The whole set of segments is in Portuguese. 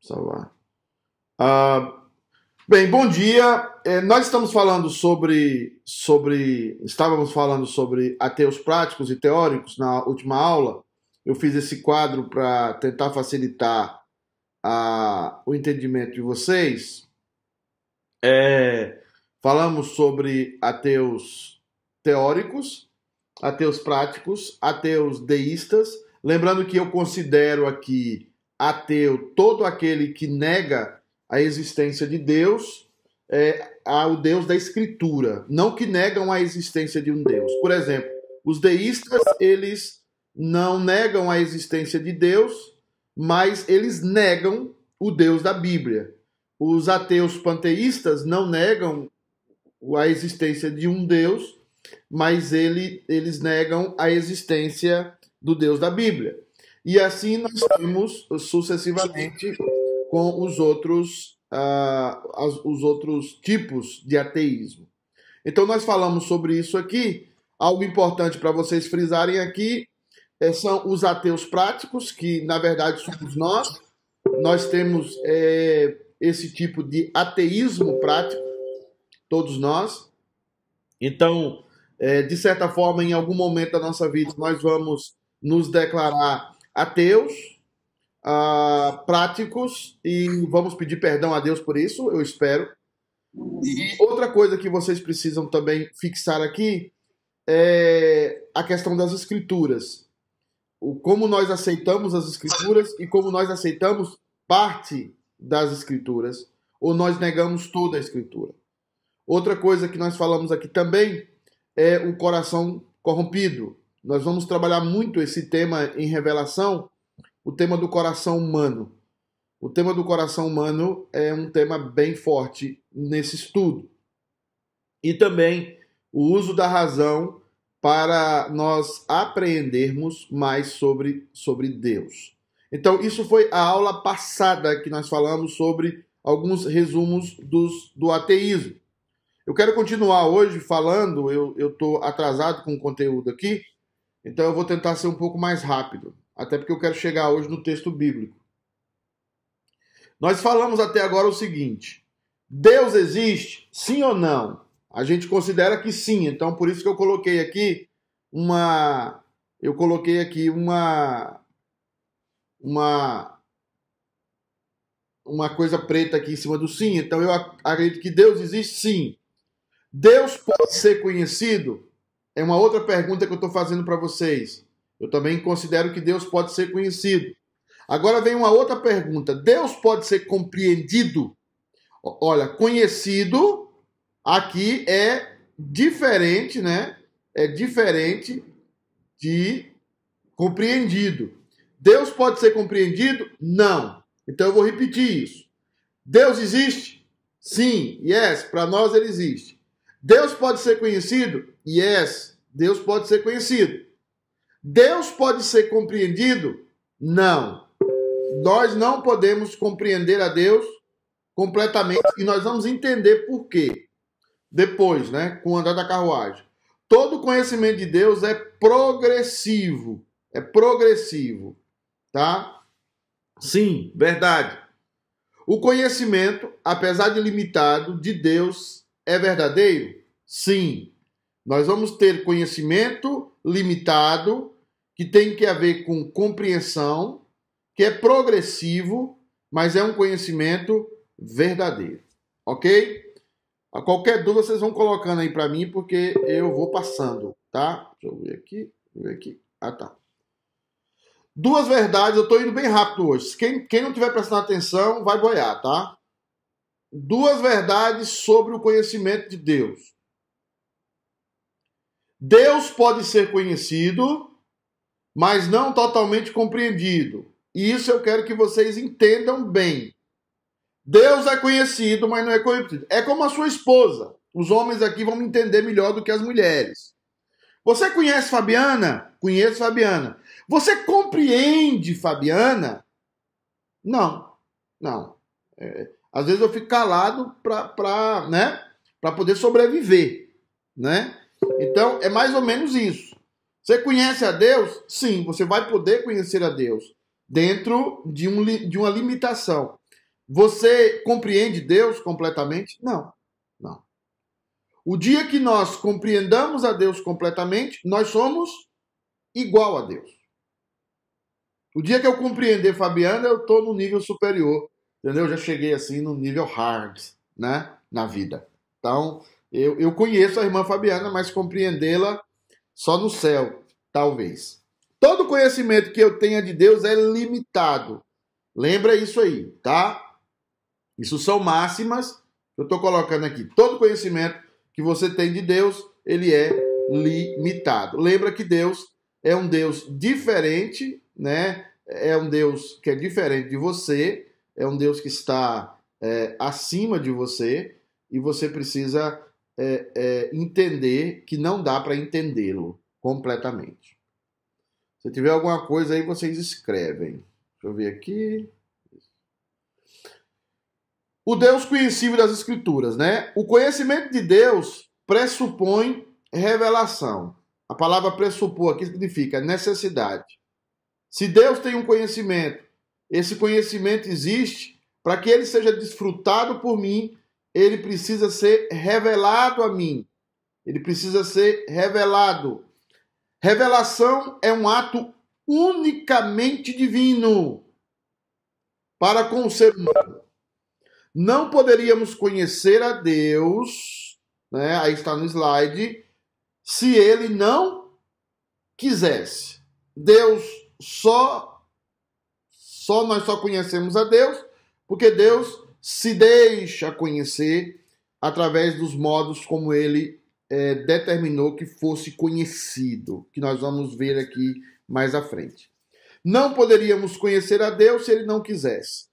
Salvar. Ah, bem, bom dia. É, nós estamos falando sobre, sobre. Estávamos falando sobre ateus práticos e teóricos na última aula. Eu fiz esse quadro para tentar facilitar a, o entendimento de vocês. É, falamos sobre ateus teóricos, ateus práticos, ateus deístas. Lembrando que eu considero aqui ateu todo aquele que nega a existência de Deus, é, ao Deus da Escritura, não que negam a existência de um Deus. Por exemplo, os deístas, eles não negam a existência de Deus, mas eles negam o Deus da Bíblia. Os ateus panteístas não negam a existência de um Deus, mas ele, eles negam a existência do Deus da Bíblia. E assim nós temos sucessivamente com os outros, uh, as, os outros tipos de ateísmo. Então nós falamos sobre isso aqui. Algo importante para vocês frisarem aqui é, são os ateus práticos, que na verdade somos nós. Nós temos é, esse tipo de ateísmo prático, todos nós. Então, é, de certa forma, em algum momento da nossa vida, nós vamos nos declarar ateus, uh, práticos, e vamos pedir perdão a Deus por isso, eu espero. E outra coisa que vocês precisam também fixar aqui é a questão das escrituras. O, como nós aceitamos as escrituras e como nós aceitamos parte das escrituras, ou nós negamos toda a escritura. Outra coisa que nós falamos aqui também é o coração corrompido. Nós vamos trabalhar muito esse tema em revelação, o tema do coração humano. O tema do coração humano é um tema bem forte nesse estudo. E também o uso da razão para nós apreendermos mais sobre, sobre Deus. Então, isso foi a aula passada que nós falamos sobre alguns resumos dos, do ateísmo. Eu quero continuar hoje falando, eu estou atrasado com o conteúdo aqui, então eu vou tentar ser um pouco mais rápido, até porque eu quero chegar hoje no texto bíblico. Nós falamos até agora o seguinte: Deus existe? Sim ou não? A gente considera que sim, então por isso que eu coloquei aqui uma eu coloquei aqui uma uma uma coisa preta aqui em cima do sim. Então eu acredito que Deus existe sim. Deus pode ser conhecido? É uma outra pergunta que eu estou fazendo para vocês. Eu também considero que Deus pode ser conhecido. Agora vem uma outra pergunta: Deus pode ser compreendido? Olha, conhecido aqui é diferente, né? É diferente de compreendido. Deus pode ser compreendido? Não. Então eu vou repetir isso. Deus existe? Sim, yes, para nós ele existe. Deus pode ser conhecido? Yes, Deus pode ser conhecido. Deus pode ser compreendido? Não. Nós não podemos compreender a Deus completamente e nós vamos entender por quê. Depois, né, com o andar da carruagem. Todo conhecimento de Deus é progressivo. É progressivo, tá? Sim, verdade. O conhecimento, apesar de limitado, de Deus é verdadeiro? Sim. Nós vamos ter conhecimento limitado, que tem que ver com compreensão, que é progressivo, mas é um conhecimento verdadeiro. Ok? A qualquer dúvida vocês vão colocando aí para mim, porque eu vou passando, tá? Deixa eu ver aqui, ver aqui. Ah, tá. Duas verdades, eu estou indo bem rápido hoje. Quem, quem não tiver prestando atenção, vai boiar, tá? Duas verdades sobre o conhecimento de Deus. Deus pode ser conhecido, mas não totalmente compreendido. E isso eu quero que vocês entendam bem. Deus é conhecido, mas não é compreendido. É como a sua esposa. Os homens aqui vão entender melhor do que as mulheres. Você conhece Fabiana? Conheço Fabiana. Você compreende Fabiana? Não, não. É, às vezes eu fico calado para né, poder sobreviver, né? Então, é mais ou menos isso. Você conhece a Deus? Sim, você vai poder conhecer a Deus dentro de, um, de uma limitação. Você compreende Deus completamente? Não, não. O dia que nós compreendamos a Deus completamente, nós somos igual a Deus. O dia que eu compreender Fabiana, eu estou no nível superior, entendeu? Eu já cheguei assim no nível hard, né, na vida. Então, eu, eu conheço a irmã Fabiana, mas compreendê-la só no céu, talvez. Todo conhecimento que eu tenha de Deus é limitado. Lembra isso aí, tá? Isso são máximas eu estou colocando aqui. Todo conhecimento que você tem de Deus, ele é limitado. Lembra que Deus é um Deus diferente, né? É um Deus que é diferente de você, é um Deus que está é, acima de você e você precisa é, é, entender que não dá para entendê-lo completamente. Se tiver alguma coisa aí, vocês escrevem. Deixa eu ver aqui. O Deus conhecido das Escrituras, né? O conhecimento de Deus pressupõe revelação. A palavra pressupor aqui significa necessidade. Se Deus tem um conhecimento, esse conhecimento existe para que ele seja desfrutado por mim, ele precisa ser revelado a mim. Ele precisa ser revelado. Revelação é um ato unicamente divino para com o ser humano. Não poderíamos conhecer a Deus, né? Aí está no slide, se ele não quisesse. Deus só só nós só conhecemos a Deus porque Deus se deixa conhecer através dos modos como ele é, determinou que fosse conhecido, que nós vamos ver aqui mais à frente. Não poderíamos conhecer a Deus se ele não quisesse.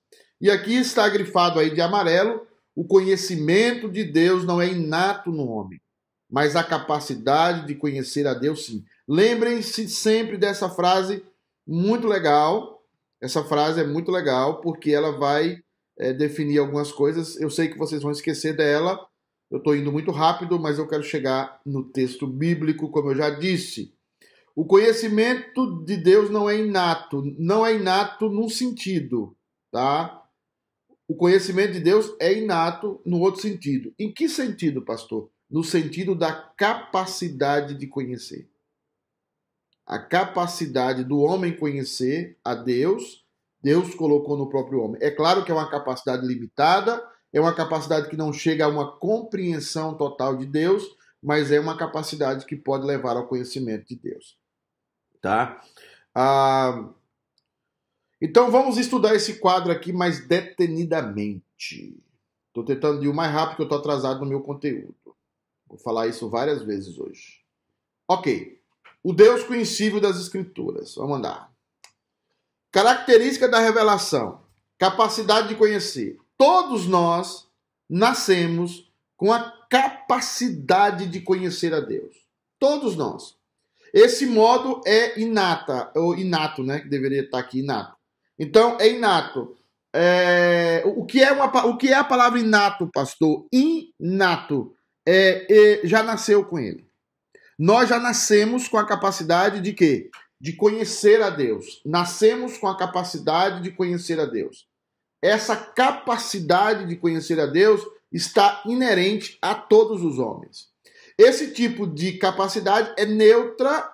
E aqui está grifado aí de amarelo: o conhecimento de Deus não é inato no homem, mas a capacidade de conhecer a Deus sim. Lembrem-se sempre dessa frase muito legal. Essa frase é muito legal porque ela vai é, definir algumas coisas. Eu sei que vocês vão esquecer dela. Eu estou indo muito rápido, mas eu quero chegar no texto bíblico, como eu já disse. O conhecimento de Deus não é inato, não é inato num sentido, tá? O conhecimento de Deus é inato no outro sentido. Em que sentido, pastor? No sentido da capacidade de conhecer a capacidade do homem conhecer a Deus, Deus colocou no próprio homem. É claro que é uma capacidade limitada, é uma capacidade que não chega a uma compreensão total de Deus, mas é uma capacidade que pode levar ao conhecimento de Deus. Tá? Ah, então vamos estudar esse quadro aqui mais detenidamente. Estou tentando ir o mais rápido que eu estou atrasado no meu conteúdo. Vou falar isso várias vezes hoje. Ok. O Deus conhecível das Escrituras. Vamos andar. Característica da revelação: capacidade de conhecer. Todos nós nascemos com a capacidade de conhecer a Deus. Todos nós. Esse modo é inata, ou inato, né? Que deveria estar aqui, inato. Então, é inato. É, o, que é uma, o que é a palavra inato, pastor? Inato. É, é, já nasceu com ele. Nós já nascemos com a capacidade de quê? De conhecer a Deus. Nascemos com a capacidade de conhecer a Deus. Essa capacidade de conhecer a Deus está inerente a todos os homens. Esse tipo de capacidade é neutra,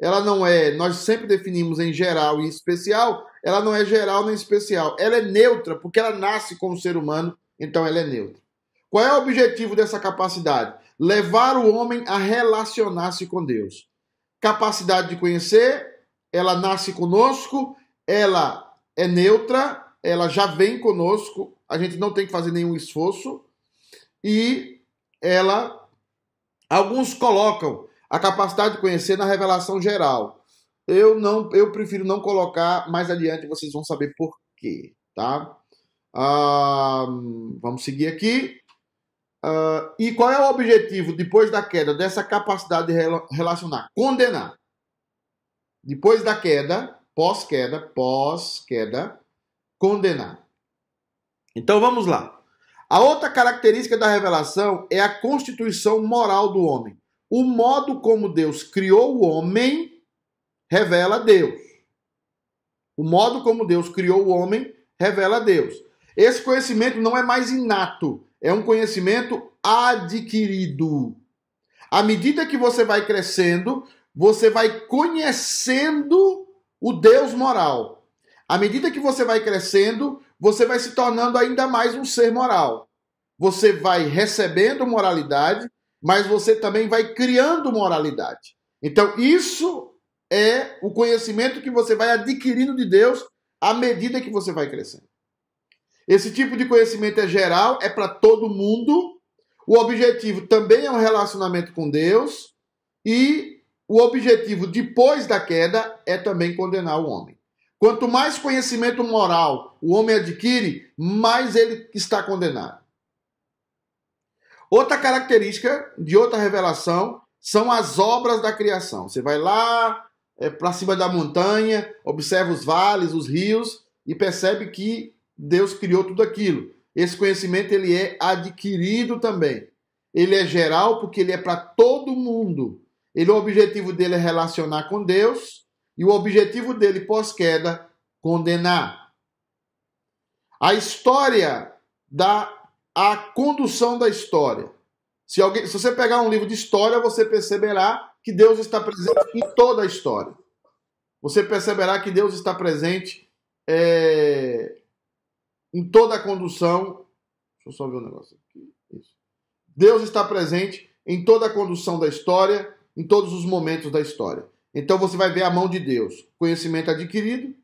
ela não é, nós sempre definimos em geral e especial, ela não é geral nem especial. Ela é neutra porque ela nasce com o ser humano, então ela é neutra. Qual é o objetivo dessa capacidade? Levar o homem a relacionar-se com Deus. Capacidade de conhecer, ela nasce conosco, ela é neutra, ela já vem conosco, a gente não tem que fazer nenhum esforço e ela alguns colocam a capacidade de conhecer na revelação geral. Eu não, eu prefiro não colocar mais adiante, vocês vão saber por quê, tá? Ah, vamos seguir aqui. Uh, e qual é o objetivo, depois da queda, dessa capacidade de relacionar? Condenar. Depois da queda, pós-queda, pós-queda, condenar. Então vamos lá. A outra característica da revelação é a constituição moral do homem. O modo como Deus criou o homem revela Deus. O modo como Deus criou o homem revela Deus. Esse conhecimento não é mais inato, é um conhecimento adquirido. À medida que você vai crescendo, você vai conhecendo o Deus moral. À medida que você vai crescendo, você vai se tornando ainda mais um ser moral. Você vai recebendo moralidade, mas você também vai criando moralidade. Então, isso é o conhecimento que você vai adquirindo de Deus à medida que você vai crescendo. Esse tipo de conhecimento é geral, é para todo mundo. O objetivo também é um relacionamento com Deus. E o objetivo depois da queda é também condenar o homem. Quanto mais conhecimento moral o homem adquire, mais ele está condenado. Outra característica de outra revelação são as obras da criação. Você vai lá é, para cima da montanha, observa os vales, os rios e percebe que Deus criou tudo aquilo. Esse conhecimento ele é adquirido também. Ele é geral porque ele é para todo mundo. Ele o objetivo dele é relacionar com Deus e o objetivo dele pós-queda condenar. A história da a condução da história. Se, alguém, se você pegar um livro de história, você perceberá que Deus está presente em toda a história. Você perceberá que Deus está presente é, em toda a condução. Deixa eu só ver um negócio aqui. Isso. Deus está presente em toda a condução da história, em todos os momentos da história. Então você vai ver a mão de Deus. Conhecimento adquirido,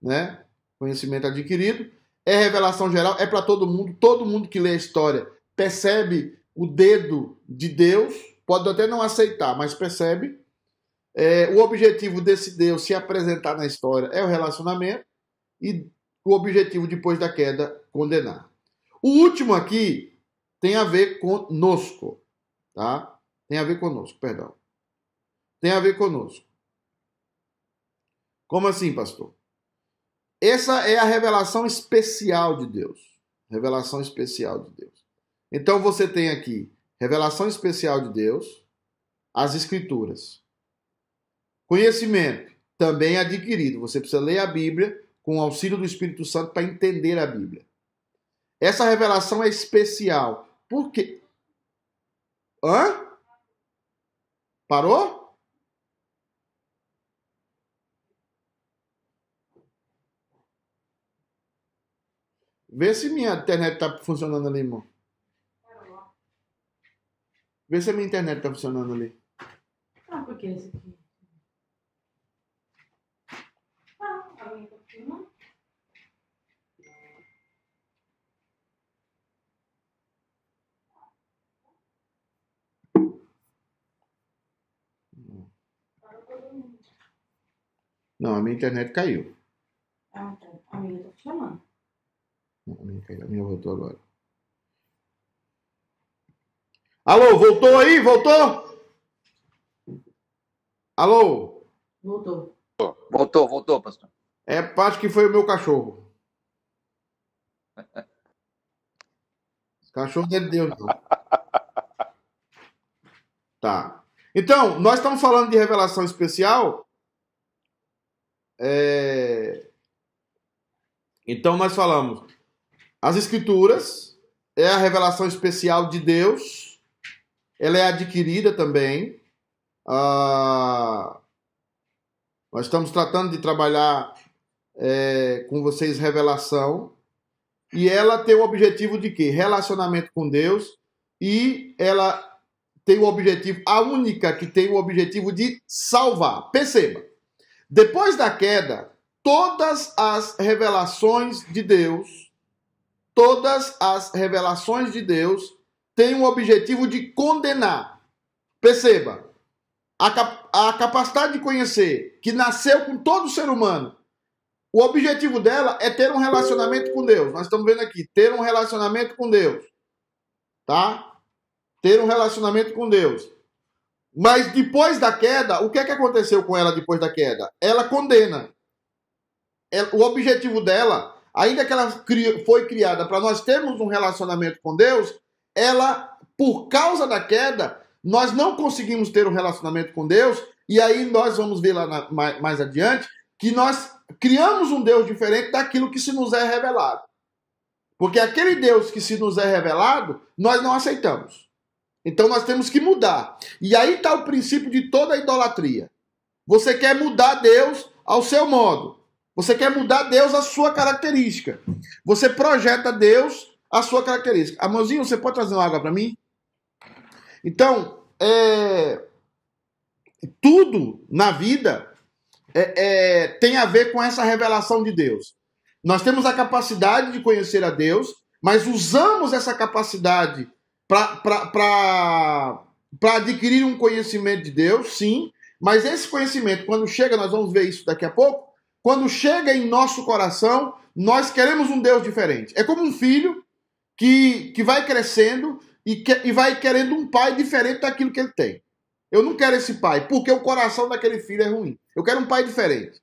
né? Conhecimento adquirido. É revelação geral, é para todo mundo. Todo mundo que lê a história percebe o dedo de Deus. Pode até não aceitar, mas percebe. É, o objetivo desse Deus se apresentar na história é o relacionamento. E o objetivo depois da queda, condenar. O último aqui tem a ver conosco, tá? Tem a ver conosco, perdão. Tem a ver conosco. Como assim, pastor? Essa é a revelação especial de Deus. Revelação especial de Deus. Então você tem aqui revelação especial de Deus, as escrituras. Conhecimento também adquirido. Você precisa ler a Bíblia com o auxílio do Espírito Santo para entender a Bíblia. Essa revelação é especial. Por quê? Hã? Parou? Vê se minha internet está funcionando ali, irmão. Vê se a minha internet está funcionando ali. Ah, por que esse aqui? Ah, a minha Não, a minha internet caiu. Ah, tá. A minha tá chamando. Não, a minha caiu. A minha voltou agora. Alô, voltou aí? Voltou? Alô? Voltou. Voltou, voltou, pastor. É, acho que foi o meu cachorro. Cachorro não é de Deus, não. Tá. Então, nós estamos falando de revelação especial. É... Então, nós falamos as Escrituras é a revelação especial de Deus. Ela é adquirida também. Ah, nós estamos tratando de trabalhar é, com vocês revelação. E ela tem o objetivo de quê? Relacionamento com Deus. E ela tem o objetivo, a única que tem o objetivo de salvar. Perceba, depois da queda, todas as revelações de Deus, todas as revelações de Deus têm o objetivo de condenar. Perceba, a, cap a capacidade de conhecer que nasceu com todo ser humano, o objetivo dela é ter um relacionamento com Deus. Nós estamos vendo aqui, ter um relacionamento com Deus. Tá? ter um relacionamento com Deus. Mas depois da queda, o que é que aconteceu com ela depois da queda? Ela condena. O objetivo dela, ainda que ela foi criada para nós termos um relacionamento com Deus, ela, por causa da queda, nós não conseguimos ter um relacionamento com Deus, e aí nós vamos ver lá mais adiante que nós criamos um Deus diferente daquilo que se nos é revelado. Porque aquele Deus que se nos é revelado, nós não aceitamos. Então nós temos que mudar. E aí está o princípio de toda idolatria. Você quer mudar Deus ao seu modo. Você quer mudar Deus à sua característica. Você projeta Deus à sua característica. Amorzinho, você pode trazer uma água para mim? Então, é... tudo na vida é, é, tem a ver com essa revelação de Deus. Nós temos a capacidade de conhecer a Deus, mas usamos essa capacidade para adquirir um conhecimento de Deus, sim, mas esse conhecimento, quando chega, nós vamos ver isso daqui a pouco, quando chega em nosso coração, nós queremos um Deus diferente. É como um filho que, que vai crescendo e, que, e vai querendo um pai diferente daquilo que ele tem. Eu não quero esse pai, porque o coração daquele filho é ruim. Eu quero um pai diferente.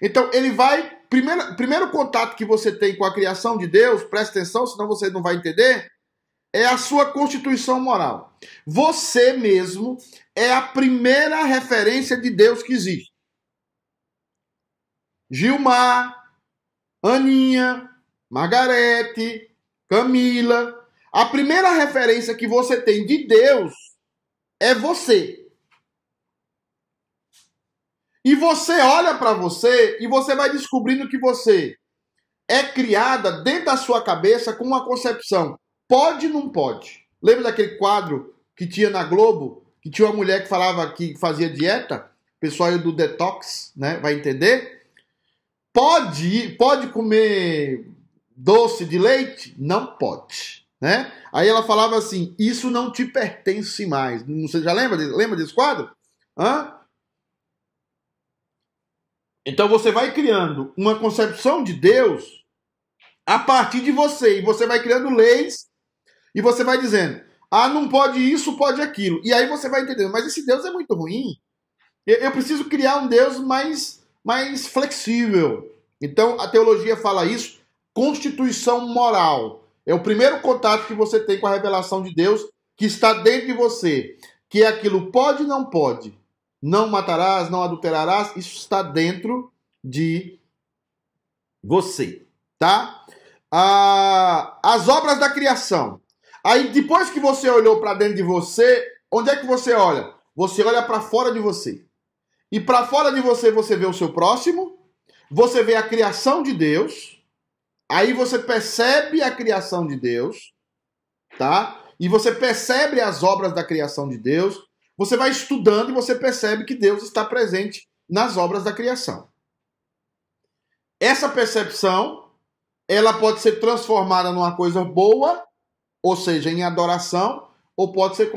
Então, ele vai. Primeiro, primeiro contato que você tem com a criação de Deus, presta atenção, senão você não vai entender, é a sua constituição moral. Você mesmo é a primeira referência de Deus que existe. Gilmar, Aninha, Margarete, Camila. A primeira referência que você tem de Deus é você. E você olha para você e você vai descobrindo que você é criada dentro da sua cabeça com uma concepção. Pode não pode? Lembra daquele quadro que tinha na Globo, que tinha uma mulher que falava que fazia dieta? O pessoal do detox, né? Vai entender? Pode, pode comer doce de leite? Não pode, né? Aí ela falava assim: "Isso não te pertence mais". Você já lembra, lembra desse quadro? Hã? Então você vai criando uma concepção de Deus a partir de você. E você vai criando leis e você vai dizendo: ah, não pode isso, pode aquilo. E aí você vai entendendo, mas esse Deus é muito ruim. Eu preciso criar um Deus mais, mais flexível. Então a teologia fala isso. Constituição moral. É o primeiro contato que você tem com a revelação de Deus que está dentro de você. Que é aquilo pode não pode não matarás, não adulterarás, isso está dentro de você, tá? Ah, as obras da criação. Aí depois que você olhou para dentro de você, onde é que você olha? Você olha para fora de você. E para fora de você você vê o seu próximo, você vê a criação de Deus, aí você percebe a criação de Deus, tá? E você percebe as obras da criação de Deus, você vai estudando e você percebe que Deus está presente nas obras da criação. Essa percepção, ela pode ser transformada numa coisa boa, ou seja, em adoração, ou pode ser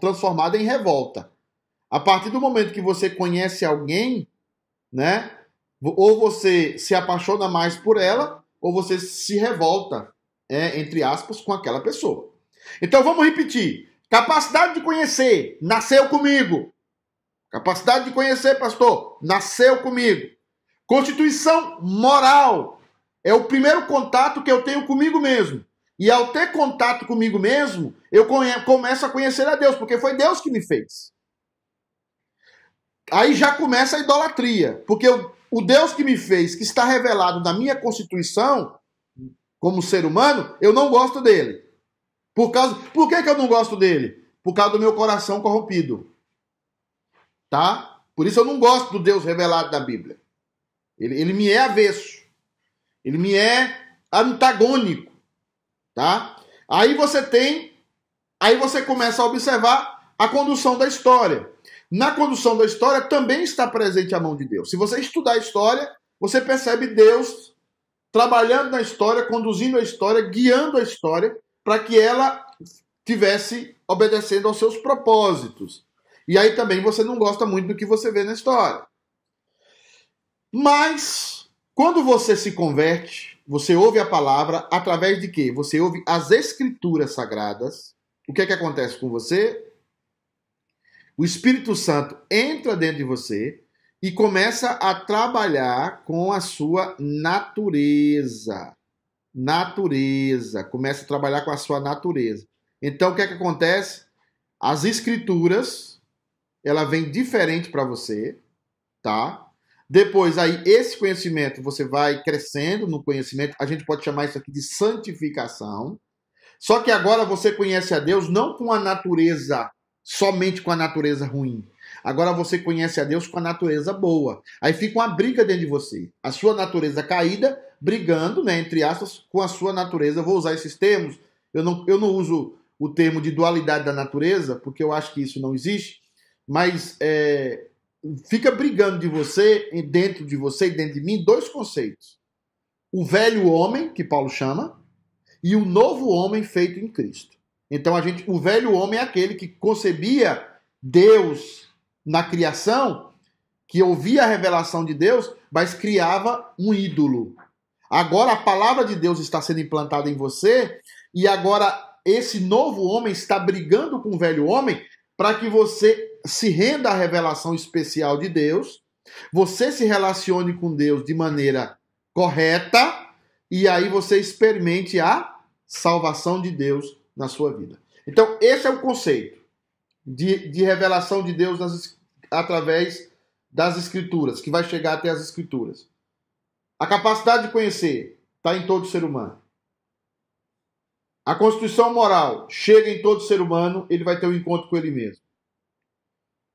transformada em revolta. A partir do momento que você conhece alguém, né? Ou você se apaixona mais por ela, ou você se revolta, é, entre aspas, com aquela pessoa. Então vamos repetir. Capacidade de conhecer, nasceu comigo. Capacidade de conhecer, pastor, nasceu comigo. Constituição moral é o primeiro contato que eu tenho comigo mesmo. E ao ter contato comigo mesmo, eu começo a conhecer a Deus, porque foi Deus que me fez. Aí já começa a idolatria, porque o Deus que me fez, que está revelado na minha constituição, como ser humano, eu não gosto dele. Por, causa, por que, que eu não gosto dele? Por causa do meu coração corrompido. Tá? Por isso eu não gosto do Deus revelado da Bíblia. Ele, ele me é avesso. Ele me é antagônico. Tá? Aí você tem. Aí você começa a observar a condução da história. Na condução da história também está presente a mão de Deus. Se você estudar a história, você percebe Deus trabalhando na história, conduzindo a história, guiando a história para que ela tivesse obedecendo aos seus propósitos. E aí também você não gosta muito do que você vê na história. Mas quando você se converte, você ouve a palavra através de quê? Você ouve as escrituras sagradas. O que é que acontece com você? O Espírito Santo entra dentro de você e começa a trabalhar com a sua natureza natureza, começa a trabalhar com a sua natureza. Então o que é que acontece? As escrituras, ela vem diferente para você, tá? Depois, aí, esse conhecimento, você vai crescendo no conhecimento. A gente pode chamar isso aqui de santificação. Só que agora você conhece a Deus não com a natureza, somente com a natureza ruim. Agora você conhece a Deus com a natureza boa. Aí fica uma briga dentro de você. A sua natureza caída brigando, né, entre aspas, com a sua natureza. Eu vou usar esses termos. Eu não, eu não uso o termo de dualidade da natureza, porque eu acho que isso não existe. Mas é, fica brigando de você, dentro de você e dentro de mim, dois conceitos. O velho homem, que Paulo chama, e o novo homem feito em Cristo. Então a gente, o velho homem é aquele que concebia Deus na criação, que ouvia a revelação de Deus, mas criava um ídolo. Agora a palavra de Deus está sendo implantada em você e agora esse novo homem está brigando com o velho homem para que você se renda à revelação especial de Deus, você se relacione com Deus de maneira correta e aí você experimente a salvação de Deus na sua vida. Então, esse é o conceito de, de revelação de Deus nas, através das Escrituras, que vai chegar até as Escrituras. A capacidade de conhecer está em todo ser humano. A constituição moral chega em todo ser humano, ele vai ter um encontro com ele mesmo.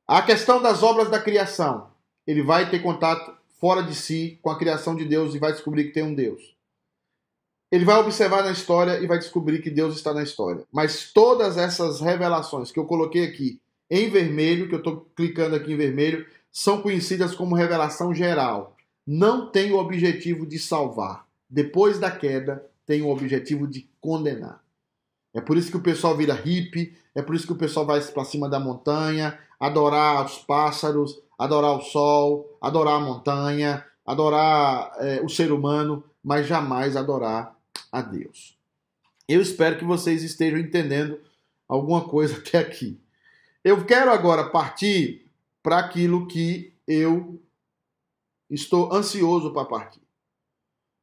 A questão das obras da criação, ele vai ter contato fora de si com a criação de Deus e vai descobrir que tem um Deus. Ele vai observar na história e vai descobrir que Deus está na história. Mas todas essas revelações que eu coloquei aqui em vermelho, que eu estou clicando aqui em vermelho, são conhecidas como revelação geral. Não tem o objetivo de salvar. Depois da queda, tem o objetivo de condenar. É por isso que o pessoal vira hippie, é por isso que o pessoal vai para cima da montanha, adorar os pássaros, adorar o sol, adorar a montanha, adorar é, o ser humano, mas jamais adorar a Deus. Eu espero que vocês estejam entendendo alguma coisa até aqui. Eu quero agora partir para aquilo que eu estou ansioso para partir.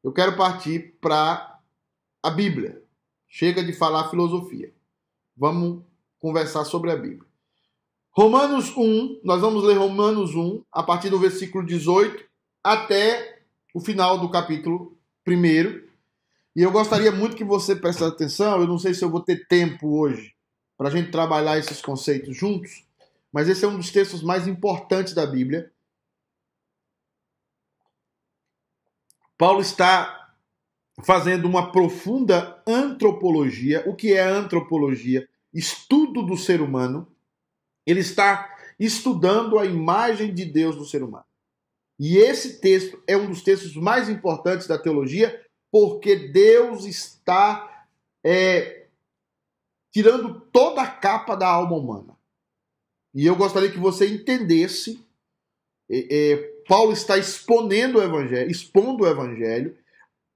Eu quero partir para a Bíblia. Chega de falar filosofia. Vamos conversar sobre a Bíblia. Romanos 1, nós vamos ler Romanos 1, a partir do versículo 18 até o final do capítulo 1. E eu gostaria muito que você prestasse atenção. Eu não sei se eu vou ter tempo hoje para a gente trabalhar esses conceitos juntos, mas esse é um dos textos mais importantes da Bíblia. Paulo está fazendo uma profunda antropologia. O que é antropologia? Estudo do ser humano. Ele está estudando a imagem de Deus no ser humano. E esse texto é um dos textos mais importantes da teologia, porque Deus está é, tirando toda a capa da alma humana. E eu gostaria que você entendesse. É, é, Paulo está exponendo o evangelho, expondo o evangelho.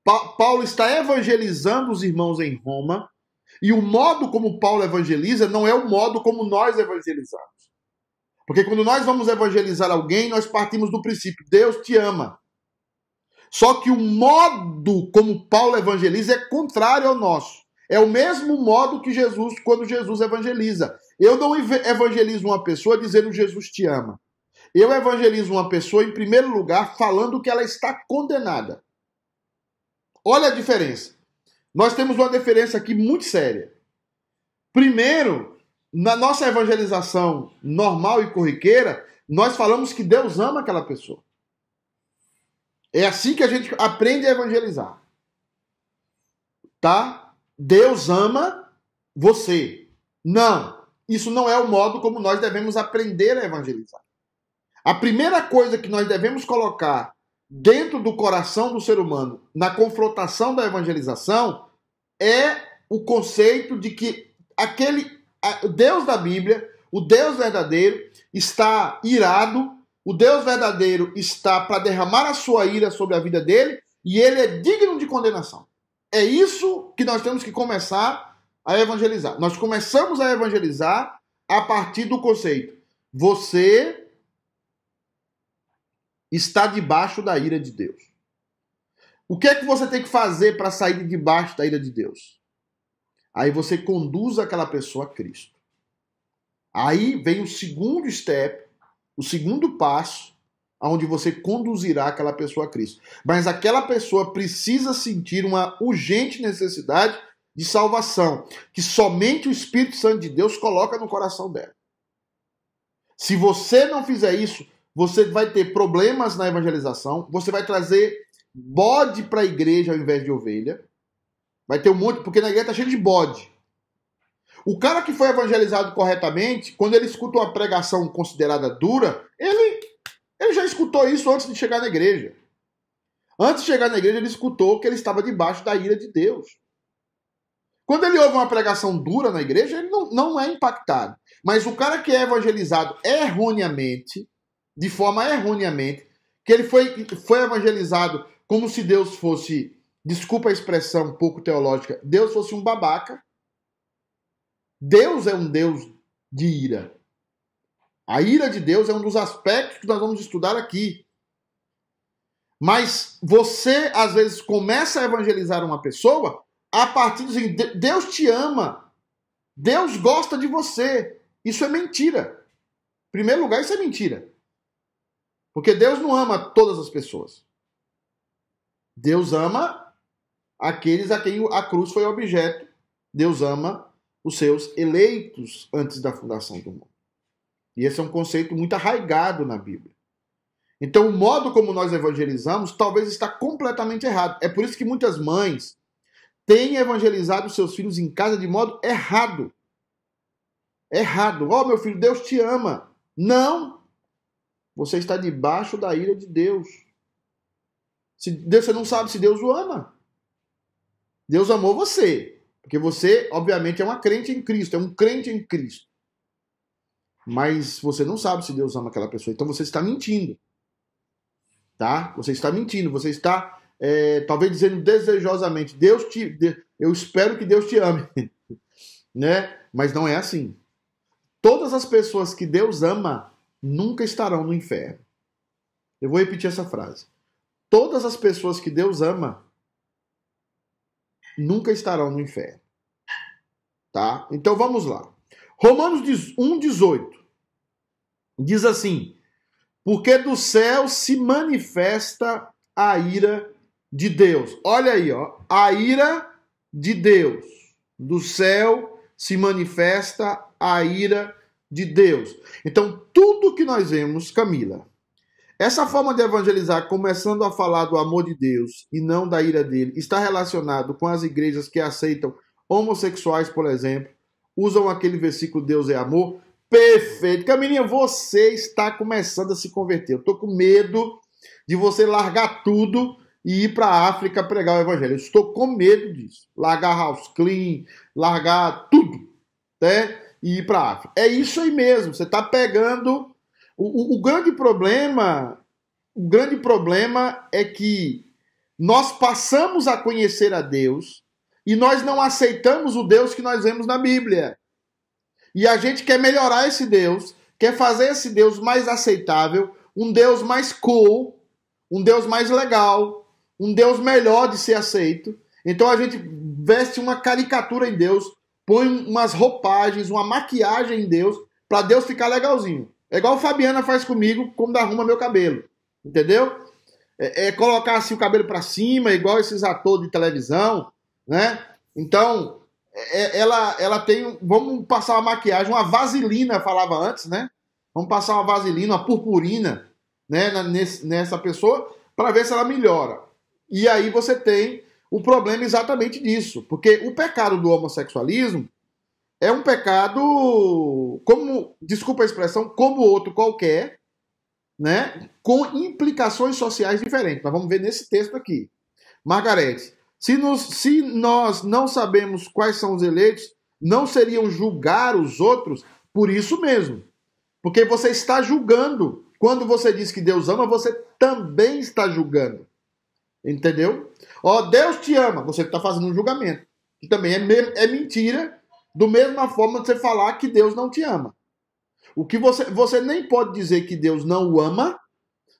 Pa Paulo está evangelizando os irmãos em Roma. E o modo como Paulo evangeliza não é o modo como nós evangelizamos. Porque quando nós vamos evangelizar alguém, nós partimos do princípio: Deus te ama. Só que o modo como Paulo evangeliza é contrário ao nosso. É o mesmo modo que Jesus, quando Jesus evangeliza. Eu não evangelizo uma pessoa dizendo Jesus te ama. Eu evangelizo uma pessoa, em primeiro lugar, falando que ela está condenada. Olha a diferença. Nós temos uma diferença aqui muito séria. Primeiro, na nossa evangelização normal e corriqueira, nós falamos que Deus ama aquela pessoa. É assim que a gente aprende a evangelizar. Tá? Deus ama você. Não. Isso não é o modo como nós devemos aprender a evangelizar. A primeira coisa que nós devemos colocar dentro do coração do ser humano na confrontação da evangelização é o conceito de que aquele Deus da Bíblia, o Deus verdadeiro, está irado, o Deus verdadeiro está para derramar a sua ira sobre a vida dele e ele é digno de condenação. É isso que nós temos que começar a evangelizar. Nós começamos a evangelizar a partir do conceito: você está debaixo da ira de Deus. O que é que você tem que fazer para sair de debaixo da ira de Deus? Aí você conduz aquela pessoa a Cristo. Aí vem o segundo step, o segundo passo, onde você conduzirá aquela pessoa a Cristo. Mas aquela pessoa precisa sentir uma urgente necessidade de salvação, que somente o Espírito Santo de Deus coloca no coração dela. Se você não fizer isso, você vai ter problemas na evangelização, você vai trazer bode para a igreja ao invés de ovelha. Vai ter um monte, porque na igreja tá cheio de bode. O cara que foi evangelizado corretamente, quando ele escuta uma pregação considerada dura, ele, ele já escutou isso antes de chegar na igreja. Antes de chegar na igreja, ele escutou que ele estava debaixo da ira de Deus. Quando ele ouve uma pregação dura na igreja, ele não, não é impactado. Mas o cara que é evangelizado erroneamente, de forma erroneamente, que ele foi, foi evangelizado como se Deus fosse, desculpa a expressão um pouco teológica, Deus fosse um babaca. Deus é um Deus de ira. A ira de Deus é um dos aspectos que nós vamos estudar aqui. Mas você, às vezes, começa a evangelizar uma pessoa a partir de Deus te ama. Deus gosta de você. Isso é mentira. Em primeiro lugar, isso é mentira. Porque Deus não ama todas as pessoas. Deus ama aqueles a quem a cruz foi objeto. Deus ama os seus eleitos antes da fundação do mundo. E esse é um conceito muito arraigado na Bíblia. Então, o modo como nós evangelizamos talvez está completamente errado. É por isso que muitas mães têm evangelizado seus filhos em casa de modo errado. Errado. Ó, oh, meu filho, Deus te ama. Não! Você está debaixo da ira de Deus. Se você não sabe se Deus o ama. Deus amou você. Porque você, obviamente, é uma crente em Cristo, é um crente em Cristo. Mas você não sabe se Deus ama aquela pessoa. Então você está mentindo. Tá? Você está mentindo. Você está, é, talvez, dizendo desejosamente: Deus te. Eu espero que Deus te ame. né? Mas não é assim. Todas as pessoas que Deus ama nunca estarão no inferno. Eu vou repetir essa frase todas as pessoas que Deus ama nunca estarão no inferno. Tá? Então vamos lá. Romanos 1:18 diz assim: Porque do céu se manifesta a ira de Deus. Olha aí, ó, a ira de Deus. Do céu se manifesta a ira de Deus. Então, tudo que nós vemos, Camila, essa forma de evangelizar, começando a falar do amor de Deus e não da ira dele, está relacionado com as igrejas que aceitam homossexuais, por exemplo, usam aquele versículo Deus é amor. Perfeito. Camilinha, você está começando a se converter. Eu estou com medo de você largar tudo e ir para a África pregar o evangelho. Eu estou com medo disso. Largar house clean, largar tudo, né? E ir para a África. É isso aí mesmo. Você está pegando o, o, o grande problema, o grande problema é que nós passamos a conhecer a Deus e nós não aceitamos o Deus que nós vemos na Bíblia. E a gente quer melhorar esse Deus, quer fazer esse Deus mais aceitável, um Deus mais cool, um Deus mais legal, um Deus melhor de ser aceito. Então a gente veste uma caricatura em Deus, põe umas roupagens, uma maquiagem em Deus, para Deus ficar legalzinho. É igual a Fabiana faz comigo quando arruma meu cabelo. Entendeu? É, é colocar assim o cabelo para cima, igual esses atores de televisão, né? Então, é, ela, ela tem. Vamos passar uma maquiagem, uma vaselina, falava antes, né? Vamos passar uma vaselina, uma purpurina, né? Nesse, nessa pessoa, para ver se ela melhora. E aí você tem o problema exatamente disso. Porque o pecado do homossexualismo é um pecado, como, desculpa a expressão, como outro qualquer, né? Com implicações sociais diferentes. Nós vamos ver nesse texto aqui. Margarete, se, nos, se nós não sabemos quais são os eleitos, não seriam julgar os outros por isso mesmo. Porque você está julgando. Quando você diz que Deus ama, você também está julgando. Entendeu? Ó, Deus te ama, você está fazendo um julgamento. Que também é, é mentira do mesma forma de você falar que Deus não te ama. O que você, você nem pode dizer que Deus não o ama,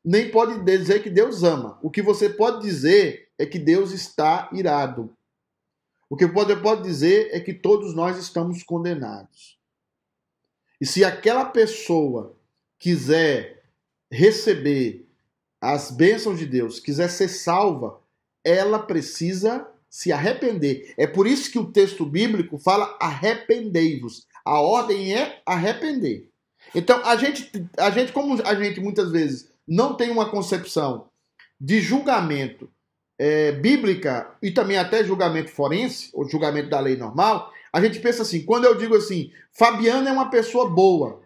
nem pode dizer que Deus ama. O que você pode dizer é que Deus está irado. O que você pode dizer é que todos nós estamos condenados. E se aquela pessoa quiser receber as bênçãos de Deus, quiser ser salva, ela precisa se arrepender. É por isso que o texto bíblico fala arrependei-vos. A ordem é arrepender. Então, a gente, a gente, como a gente muitas vezes não tem uma concepção de julgamento é, bíblica e também até julgamento forense, ou julgamento da lei normal, a gente pensa assim, quando eu digo assim, Fabiano é uma pessoa boa,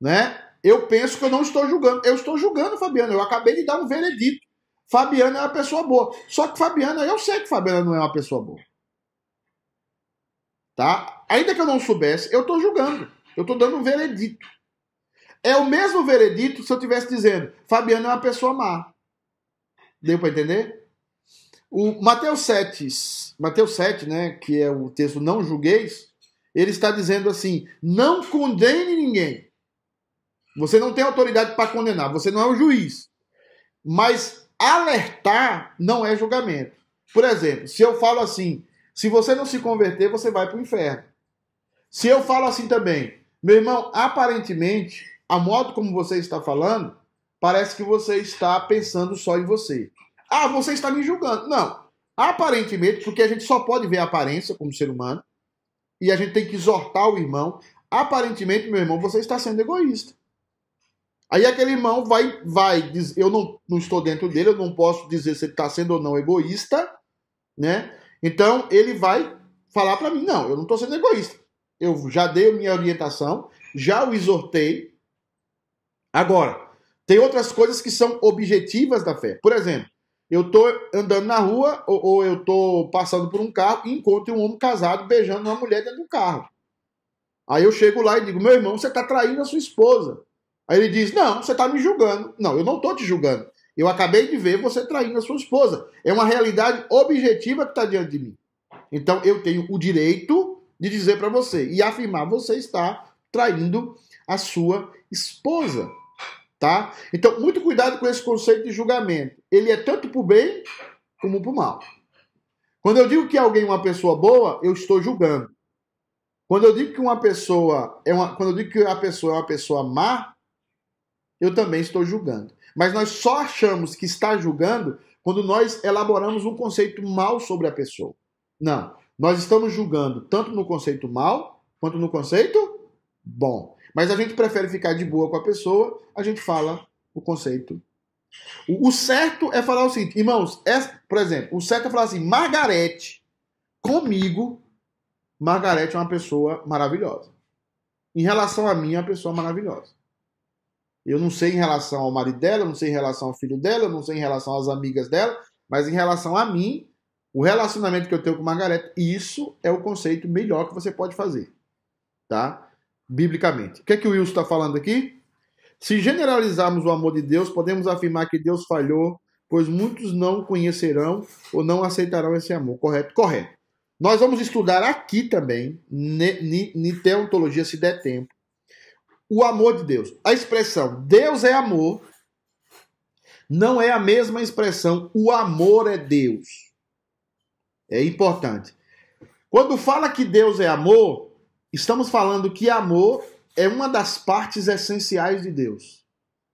né? Eu penso que eu não estou julgando. Eu estou julgando Fabiano. Eu acabei de dar um veredito. Fabiano é uma pessoa boa. Só que Fabiana, eu sei que Fabiana não é uma pessoa boa. Tá? Ainda que eu não soubesse, eu estou julgando. Eu estou dando um veredito. É o mesmo veredito se eu estivesse dizendo Fabiana é uma pessoa má. Deu para entender? O Mateus 7, Mateus 7, né, que é o texto não julgueis, ele está dizendo assim: não condene ninguém. Você não tem autoridade para condenar, você não é o juiz. Mas alertar não é julgamento. Por exemplo, se eu falo assim, se você não se converter, você vai para o inferno. Se eu falo assim também, meu irmão, aparentemente, a modo como você está falando, parece que você está pensando só em você. Ah, você está me julgando. Não. Aparentemente, porque a gente só pode ver a aparência como ser humano, e a gente tem que exortar o irmão. Aparentemente, meu irmão, você está sendo egoísta. Aí aquele irmão vai, vai dizer, eu não, não estou dentro dele, eu não posso dizer se ele está sendo ou não egoísta, né? Então ele vai falar para mim, não, eu não estou sendo egoísta. Eu já dei a minha orientação, já o exortei. Agora, tem outras coisas que são objetivas da fé. Por exemplo, eu estou andando na rua ou, ou eu estou passando por um carro e encontro um homem casado beijando uma mulher dentro do carro. Aí eu chego lá e digo, meu irmão, você está traindo a sua esposa. Aí ele diz: Não, você está me julgando. Não, eu não estou te julgando. Eu acabei de ver você traindo a sua esposa. É uma realidade objetiva que está diante de mim. Então eu tenho o direito de dizer para você e afirmar: você está traindo a sua esposa. Tá? Então, muito cuidado com esse conceito de julgamento. Ele é tanto para o bem como para o mal. Quando eu digo que alguém é uma pessoa boa, eu estou julgando. Quando eu digo que uma pessoa é uma, quando eu digo que a pessoa é uma pessoa má, eu também estou julgando. Mas nós só achamos que está julgando quando nós elaboramos um conceito mal sobre a pessoa. Não. Nós estamos julgando tanto no conceito mal quanto no conceito bom. Mas a gente prefere ficar de boa com a pessoa, a gente fala o conceito. O, certo é falar o seguinte, irmãos, é, por exemplo, o certo é falar assim: Margarete, comigo, Margarete é uma pessoa maravilhosa. Em relação a mim, é uma pessoa maravilhosa. Eu não sei em relação ao marido dela, não sei em relação ao filho dela, não sei em relação às amigas dela, mas em relação a mim, o relacionamento que eu tenho com Margareta, isso é o conceito melhor que você pode fazer, tá? Biblicamente. O que é que o Wilson está falando aqui? Se generalizarmos o amor de Deus, podemos afirmar que Deus falhou, pois muitos não conhecerão ou não aceitarão esse amor. Correto? Correto. Nós vamos estudar aqui também, em teontologia, se der tempo, o amor de Deus. A expressão Deus é amor não é a mesma expressão o amor é Deus. É importante. Quando fala que Deus é amor, estamos falando que amor é uma das partes essenciais de Deus,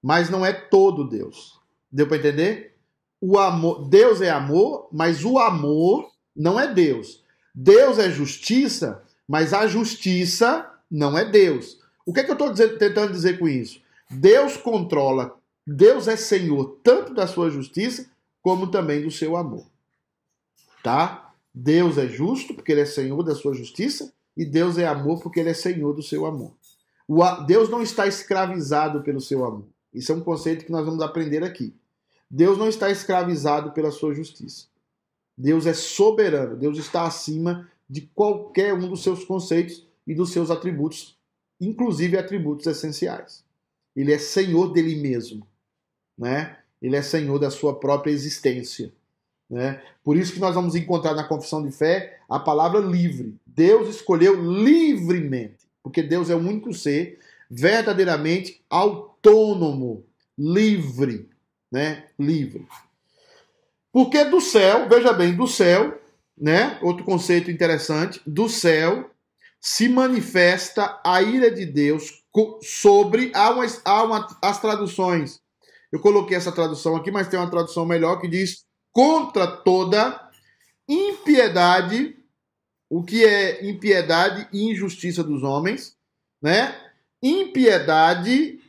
mas não é todo Deus. Deu para entender? O amor, Deus é amor, mas o amor não é Deus. Deus é justiça, mas a justiça não é Deus. O que, é que eu estou tentando dizer com isso? Deus controla, Deus é Senhor tanto da sua justiça como também do seu amor. Tá? Deus é justo porque ele é Senhor da sua justiça e Deus é amor porque ele é Senhor do seu amor. Deus não está escravizado pelo seu amor. Isso é um conceito que nós vamos aprender aqui. Deus não está escravizado pela sua justiça. Deus é soberano. Deus está acima de qualquer um dos seus conceitos e dos seus atributos inclusive atributos essenciais. Ele é senhor dele mesmo, né? Ele é senhor da sua própria existência, né? Por isso que nós vamos encontrar na confissão de fé a palavra livre. Deus escolheu livremente, porque Deus é o único ser verdadeiramente autônomo, livre, né? Livre. Porque do céu, veja bem, do céu, né? Outro conceito interessante, do céu se manifesta a ira de Deus sobre há uma, há uma, as traduções. Eu coloquei essa tradução aqui, mas tem uma tradução melhor que diz contra toda impiedade. O que é impiedade e injustiça dos homens, né? Impiedade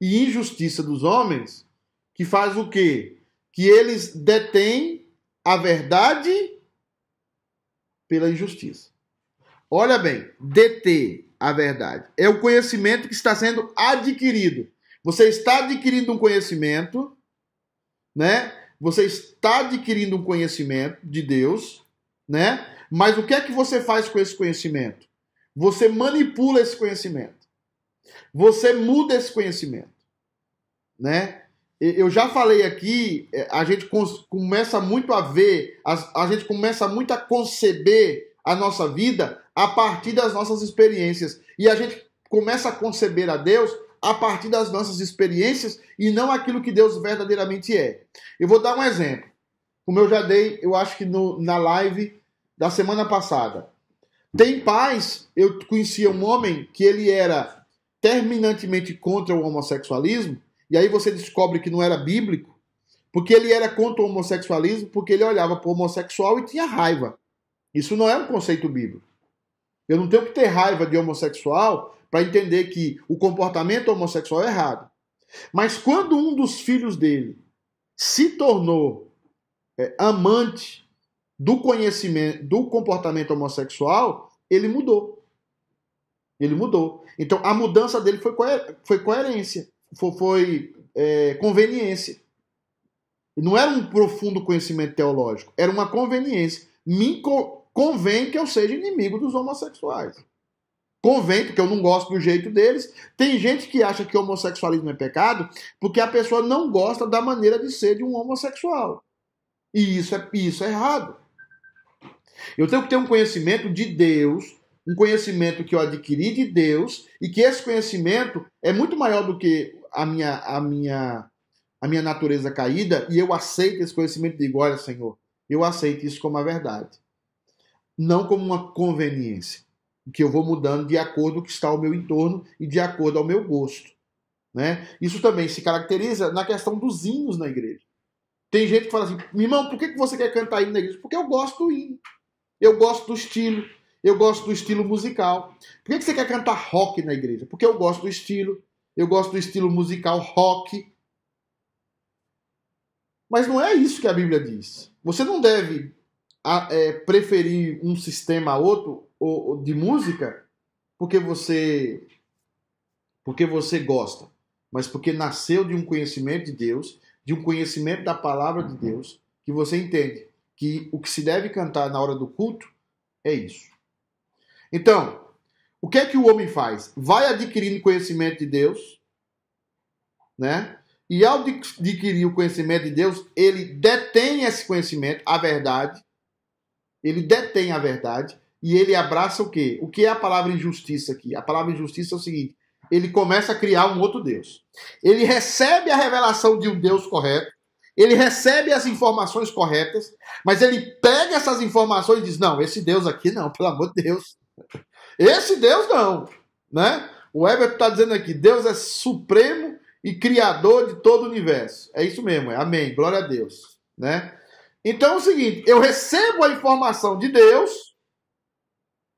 e injustiça dos homens, que faz o quê? Que eles detêm a verdade pela injustiça. Olha bem, deter a verdade é o conhecimento que está sendo adquirido. Você está adquirindo um conhecimento, né? Você está adquirindo um conhecimento de Deus, né? Mas o que é que você faz com esse conhecimento? Você manipula esse conhecimento. Você muda esse conhecimento, né? Eu já falei aqui, é, a gente começa muito a ver, a, gente começa muito a conceber a nossa vida a partir das nossas experiências. E a gente começa a conceber a Deus a partir das nossas experiências e não aquilo que Deus verdadeiramente é. Eu vou dar um exemplo. Como eu já dei, eu acho que no, na live da semana passada. Tem pais, eu conhecia um homem que ele era terminantemente contra o homossexualismo, e aí você descobre que não era bíblico, porque ele era contra o homossexualismo, porque ele olhava para o homossexual e tinha raiva. Isso não é um conceito bíblico. Eu não tenho que ter raiva de homossexual para entender que o comportamento homossexual é errado. Mas quando um dos filhos dele se tornou é, amante do conhecimento, do comportamento homossexual, ele mudou. Ele mudou. Então a mudança dele foi, coer foi coerência, foi, foi é, conveniência. Não era um profundo conhecimento teológico, era uma conveniência. Me convém que eu seja inimigo dos homossexuais. Convém, porque eu não gosto do jeito deles. Tem gente que acha que homossexualismo é pecado porque a pessoa não gosta da maneira de ser de um homossexual. E isso é, isso é errado. Eu tenho que ter um conhecimento de Deus, um conhecimento que eu adquiri de Deus, e que esse conhecimento é muito maior do que a minha, a minha, a minha natureza caída, e eu aceito esse conhecimento e digo: olha, Senhor, eu aceito isso como a verdade. Não como uma conveniência que eu vou mudando de acordo com o que está ao meu entorno e de acordo ao meu gosto. Né? Isso também se caracteriza na questão dos hinos na igreja. Tem gente que fala assim, irmão, por que você quer cantar hino na igreja? Porque eu gosto do hino. Eu gosto do estilo. Eu gosto do estilo musical. Por que você quer cantar rock na igreja? Porque eu gosto do estilo. Eu gosto do estilo musical rock. Mas não é isso que a Bíblia diz. Você não deve é, preferir um sistema a outro ou, de música porque você porque você gosta, mas porque nasceu de um conhecimento de Deus, de um conhecimento da palavra de Deus, que você entende que o que se deve cantar na hora do culto é isso. Então, o que é que o homem faz? Vai adquirindo conhecimento de Deus, né? E ao adquirir o conhecimento de Deus, ele detém esse conhecimento, a verdade. Ele detém a verdade e ele abraça o quê? O que é a palavra injustiça aqui? A palavra injustiça é o seguinte: ele começa a criar um outro Deus. Ele recebe a revelação de um Deus correto, ele recebe as informações corretas, mas ele pega essas informações e diz: não, esse Deus aqui não, pelo amor de Deus. Esse Deus não. Né? O Everton está dizendo aqui: Deus é supremo e criador de todo o universo. É isso mesmo, é amém, glória a Deus. Né? Então é o seguinte: eu recebo a informação de Deus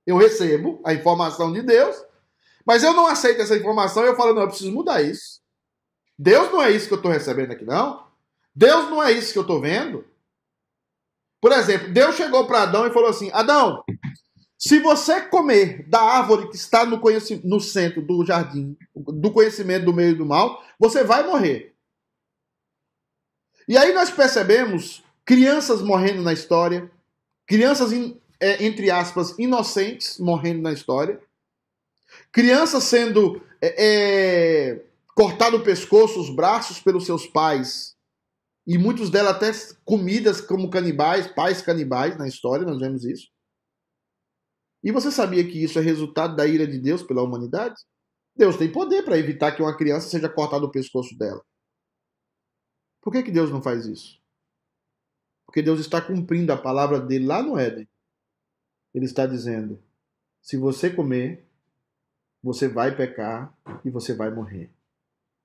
eu recebo a informação de Deus, mas eu não aceito essa informação e eu falo, não, eu preciso mudar isso. Deus não é isso que eu estou recebendo aqui, não. Deus não é isso que eu estou vendo. Por exemplo, Deus chegou para Adão e falou assim: Adão, se você comer da árvore que está no, no centro do jardim, do conhecimento do meio e do mal, você vai morrer. E aí nós percebemos crianças morrendo na história, crianças in, é, entre aspas, inocentes morrendo na história, crianças sendo é, é, cortado o pescoço, os braços pelos seus pais, e muitos delas até comidas como canibais, pais canibais na história, nós vemos isso. E você sabia que isso é resultado da ira de Deus pela humanidade? Deus tem poder para evitar que uma criança seja cortado o pescoço dela. Por que, que Deus não faz isso? Porque Deus está cumprindo a palavra dele lá no Éden ele está dizendo: se você comer, você vai pecar e você vai morrer.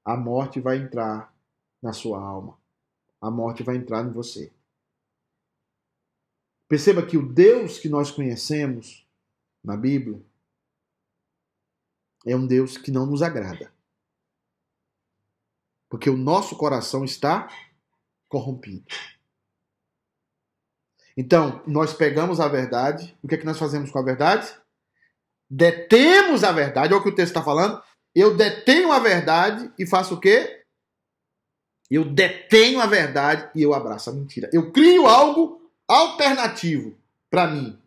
A morte vai entrar na sua alma. A morte vai entrar em você. Perceba que o Deus que nós conhecemos na Bíblia é um Deus que não nos agrada. Porque o nosso coração está corrompido. Então, nós pegamos a verdade, o que é que nós fazemos com a verdade? Detemos a verdade, olha o que o texto está falando. Eu detenho a verdade e faço o quê? Eu detenho a verdade e eu abraço a mentira. Eu crio algo alternativo para mim.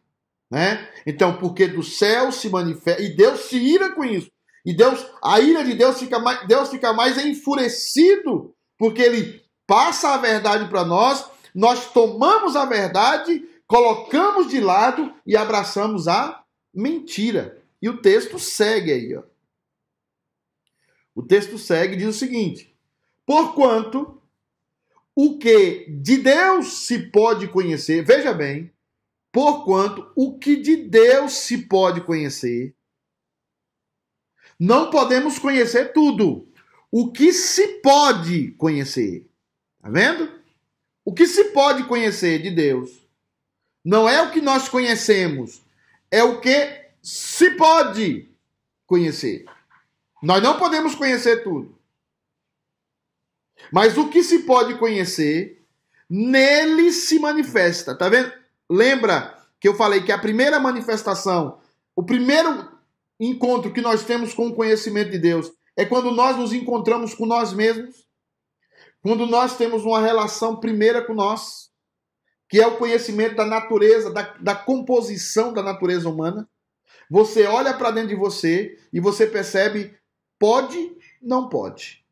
Né? Então, porque do céu se manifesta, e Deus se ira com isso. E Deus, a ira de Deus fica mais, Deus fica mais enfurecido, porque ele passa a verdade para nós, nós tomamos a verdade, colocamos de lado e abraçamos a mentira. E o texto segue aí, ó. O texto segue diz o seguinte: Porquanto o que de Deus se pode conhecer, veja bem, porquanto o que de Deus se pode conhecer, não podemos conhecer tudo. O que se pode conhecer, tá vendo? O que se pode conhecer de Deus não é o que nós conhecemos, é o que se pode conhecer. Nós não podemos conhecer tudo. Mas o que se pode conhecer, nele se manifesta. Tá vendo? Lembra que eu falei que a primeira manifestação, o primeiro encontro que nós temos com o conhecimento de Deus é quando nós nos encontramos com nós mesmos. Quando nós temos uma relação primeira com nós, que é o conhecimento da natureza, da, da composição da natureza humana. Você olha para dentro de você e você percebe Pode, não pode.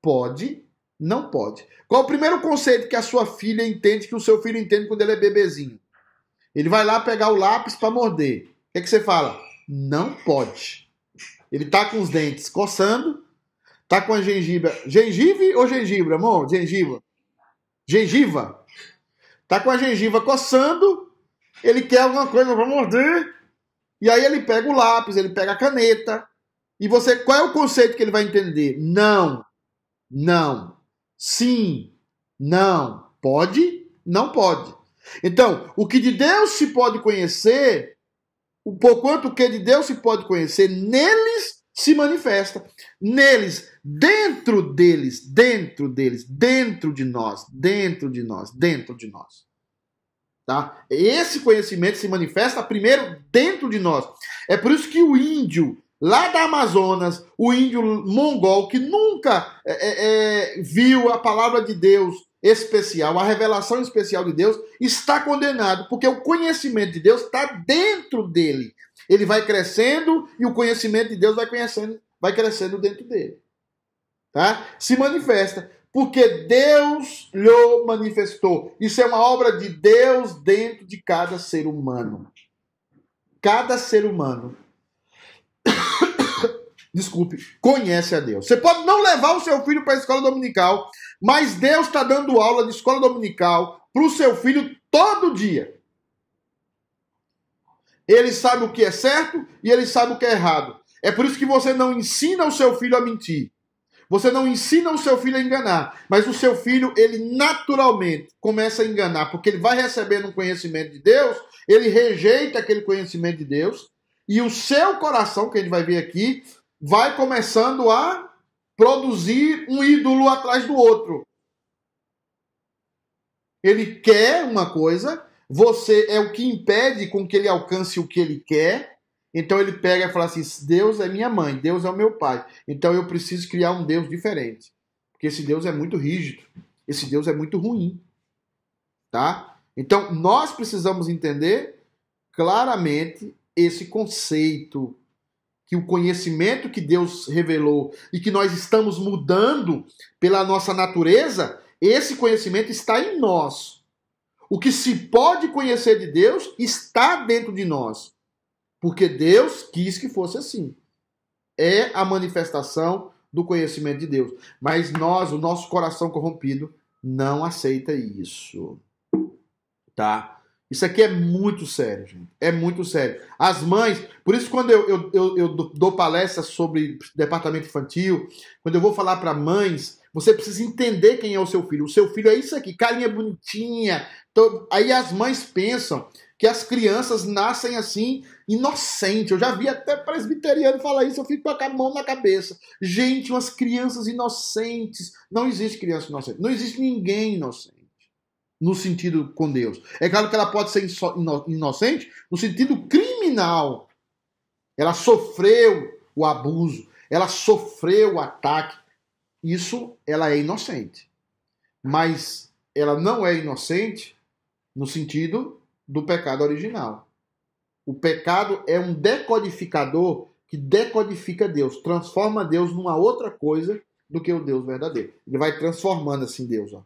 Pode, não pode. Qual o primeiro conceito que a sua filha entende, que o seu filho entende quando ele é bebezinho? Ele vai lá pegar o lápis para morder. O que, é que você fala? Não pode. Ele tá com os dentes coçando, tá com a gengiva. Gengive ou gengibre, amor? Gengiva. Gengiva. Tá com a gengiva coçando, ele quer alguma coisa para morder, e aí ele pega o lápis, ele pega a caneta, e você, qual é o conceito que ele vai entender? Não, não, sim, não, pode, não pode. Então, o que de Deus se pode conhecer, o quanto que de Deus se pode conhecer, neles se manifesta. Neles, dentro deles, dentro deles, dentro de nós, dentro de nós, dentro de nós. Tá? Esse conhecimento se manifesta primeiro dentro de nós. É por isso que o índio, lá da Amazonas, o índio mongol que nunca é, é, é, viu a palavra de Deus especial, a revelação especial de Deus, está condenado, porque o conhecimento de Deus está dentro dele. Ele vai crescendo e o conhecimento de Deus vai crescendo, vai crescendo dentro dele. Tá? Se manifesta, porque Deus lhe manifestou. Isso é uma obra de Deus dentro de cada ser humano. Cada ser humano desculpe, conhece a Deus. Você pode não levar o seu filho para a escola dominical, mas Deus está dando aula de escola dominical para o seu filho todo dia. Ele sabe o que é certo e ele sabe o que é errado. É por isso que você não ensina o seu filho a mentir. Você não ensina o seu filho a enganar, mas o seu filho, ele naturalmente começa a enganar, porque ele vai recebendo um conhecimento de Deus, ele rejeita aquele conhecimento de Deus, e o seu coração, que a gente vai ver aqui, vai começando a produzir um ídolo atrás do outro. Ele quer uma coisa, você é o que impede com que ele alcance o que ele quer. Então ele pega e fala assim: Deus é minha mãe, Deus é o meu pai. Então eu preciso criar um Deus diferente. Porque esse Deus é muito rígido, esse Deus é muito ruim. Tá? Então nós precisamos entender claramente esse conceito que o conhecimento que Deus revelou e que nós estamos mudando pela nossa natureza, esse conhecimento está em nós. O que se pode conhecer de Deus está dentro de nós. Porque Deus quis que fosse assim. É a manifestação do conhecimento de Deus. Mas nós, o nosso coração corrompido, não aceita isso. Tá? Isso aqui é muito sério, gente. É muito sério. As mães, por isso, quando eu, eu, eu, eu dou palestras sobre departamento infantil, quando eu vou falar para mães, você precisa entender quem é o seu filho. O seu filho é isso aqui, carinha bonitinha. Então, aí as mães pensam que as crianças nascem assim, inocente. Eu já vi até presbiteriano falar isso, eu fico com a mão na cabeça. Gente, umas crianças inocentes. Não existe criança inocente. Não existe ninguém inocente no sentido com Deus. É claro que ela pode ser inocente no sentido criminal. Ela sofreu o abuso, ela sofreu o ataque. Isso ela é inocente. Mas ela não é inocente no sentido do pecado original. O pecado é um decodificador que decodifica Deus, transforma Deus numa outra coisa do que o Deus verdadeiro. Ele vai transformando assim Deus, ó.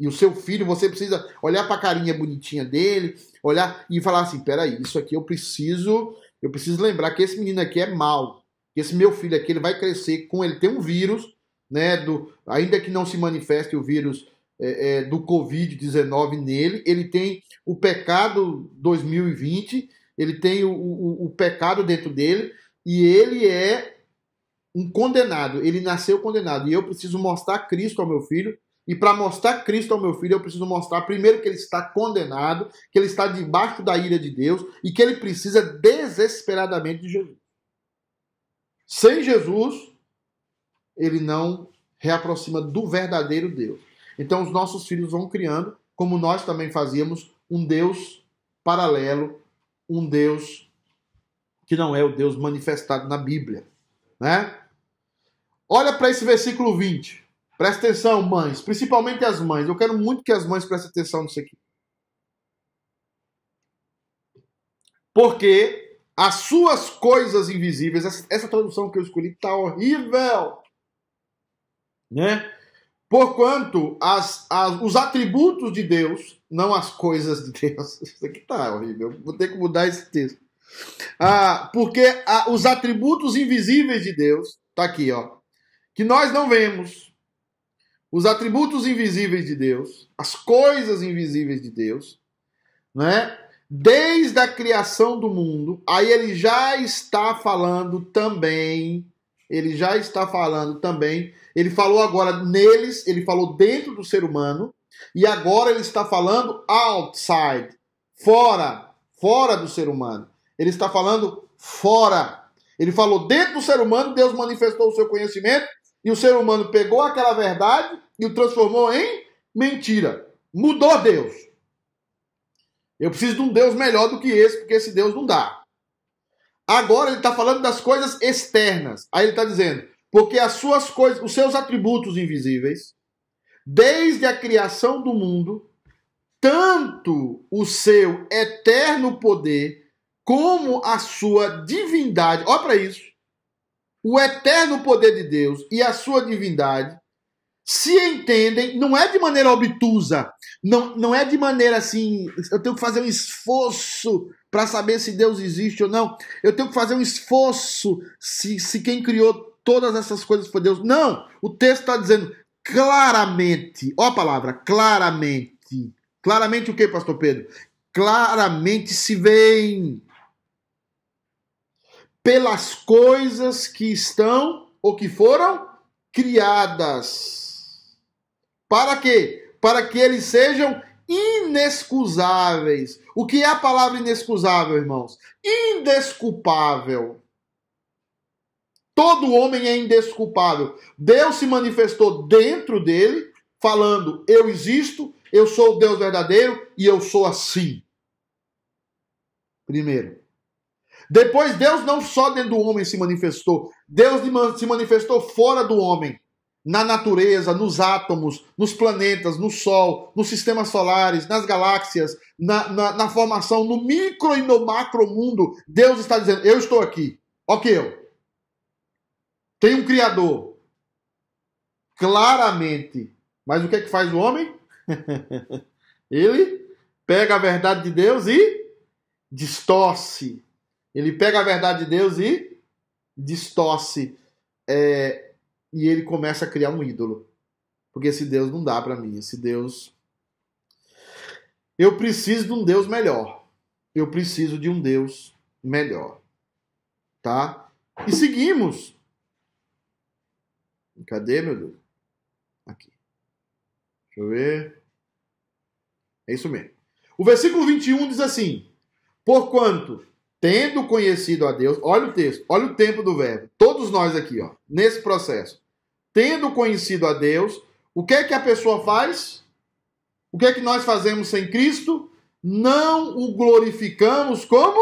E o seu filho, você precisa olhar para a carinha bonitinha dele, olhar e falar assim: peraí, isso aqui eu preciso, eu preciso lembrar que esse menino aqui é mau. Que esse meu filho aqui ele vai crescer com ele tem um vírus, né? Do, ainda que não se manifeste o vírus é, é, do Covid-19 nele, ele tem o pecado 2020, ele tem o, o, o pecado dentro dele, e ele é um condenado, ele nasceu condenado. E eu preciso mostrar Cristo ao meu filho e para mostrar Cristo ao meu filho, eu preciso mostrar primeiro que ele está condenado, que ele está debaixo da ira de Deus e que ele precisa desesperadamente de Jesus. Sem Jesus, ele não reaproxima do verdadeiro Deus. Então os nossos filhos vão criando, como nós também fazíamos, um Deus paralelo, um Deus que não é o Deus manifestado na Bíblia, né? Olha para esse versículo 20. Presta atenção, mães, principalmente as mães. Eu quero muito que as mães prestem atenção nisso aqui. Porque as suas coisas invisíveis, essa, tradução que eu escolhi tá horrível, né? Porquanto as, as, os atributos de Deus, não as coisas de Deus. Isso aqui tá horrível. Vou ter que mudar esse texto. Ah, porque os atributos invisíveis de Deus, tá aqui, ó, que nós não vemos, os atributos invisíveis de Deus, as coisas invisíveis de Deus, né? Desde a criação do mundo, aí ele já está falando também, ele já está falando também, ele falou agora neles, ele falou dentro do ser humano, e agora ele está falando outside, fora, fora do ser humano. Ele está falando fora. Ele falou dentro do ser humano, Deus manifestou o seu conhecimento, e o ser humano pegou aquela verdade e o transformou em mentira. Mudou Deus. Eu preciso de um Deus melhor do que esse, porque esse Deus não dá. Agora ele está falando das coisas externas. Aí ele está dizendo, porque as suas coisas, os seus atributos invisíveis, desde a criação do mundo, tanto o seu eterno poder como a sua divindade. Olha para isso o eterno poder de Deus e a sua divindade se entendem, não é de maneira obtusa, não, não é de maneira assim, eu tenho que fazer um esforço para saber se Deus existe ou não, eu tenho que fazer um esforço se, se quem criou todas essas coisas foi Deus. Não, o texto está dizendo claramente, ó a palavra, claramente. Claramente o que, pastor Pedro? Claramente se vêem pelas coisas que estão ou que foram criadas. Para quê? Para que eles sejam inexcusáveis. O que é a palavra inexcusável, irmãos? Indesculpável. Todo homem é indesculpável. Deus se manifestou dentro dele, falando: Eu existo, eu sou o Deus verdadeiro e eu sou assim. Primeiro. Depois, Deus não só dentro do homem se manifestou, Deus se manifestou fora do homem, na natureza, nos átomos, nos planetas, no Sol, nos sistemas solares, nas galáxias, na, na, na formação, no micro e no macro mundo. Deus está dizendo: Eu estou aqui. Ok, eu. Tem um Criador. Claramente. Mas o que é que faz o homem? Ele pega a verdade de Deus e distorce ele pega a verdade de Deus e distorce. É, e ele começa a criar um ídolo. Porque esse Deus não dá para mim. Esse Deus. Eu preciso de um Deus melhor. Eu preciso de um Deus melhor. Tá? E seguimos. Cadê, meu Deus? Aqui. Deixa eu ver. É isso mesmo. O versículo 21 diz assim: Porquanto, tendo conhecido a Deus, olha o texto, olha o tempo do verbo. Todos nós aqui, ó, nesse processo. Tendo conhecido a Deus, o que é que a pessoa faz? O que é que nós fazemos sem Cristo? Não o glorificamos como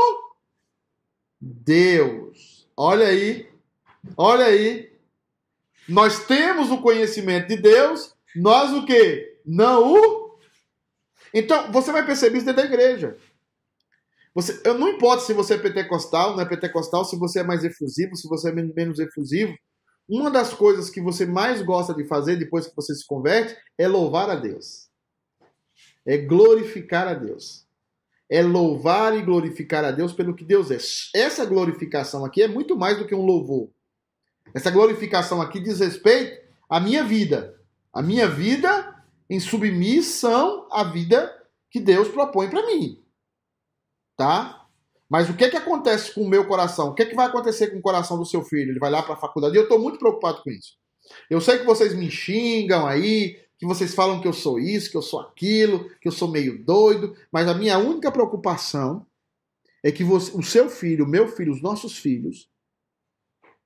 Deus. Olha aí. Olha aí. Nós temos o conhecimento de Deus, nós o que? Não o. Então, você vai perceber isso dentro da igreja. Você, eu não importa se você é pentecostal, não é pentecostal, se você é mais efusivo, se você é menos efusivo. Uma das coisas que você mais gosta de fazer depois que você se converte é louvar a Deus. É glorificar a Deus. É louvar e glorificar a Deus pelo que Deus é. Essa glorificação aqui é muito mais do que um louvor. Essa glorificação aqui diz respeito à minha vida. A minha vida em submissão à vida que Deus propõe para mim. Tá? Mas o que é que acontece com o meu coração? O que é que vai acontecer com o coração do seu filho? Ele vai lá para a faculdade? E eu estou muito preocupado com isso. Eu sei que vocês me xingam aí, que vocês falam que eu sou isso, que eu sou aquilo, que eu sou meio doido, mas a minha única preocupação é que você, o seu filho, o meu filho, os nossos filhos,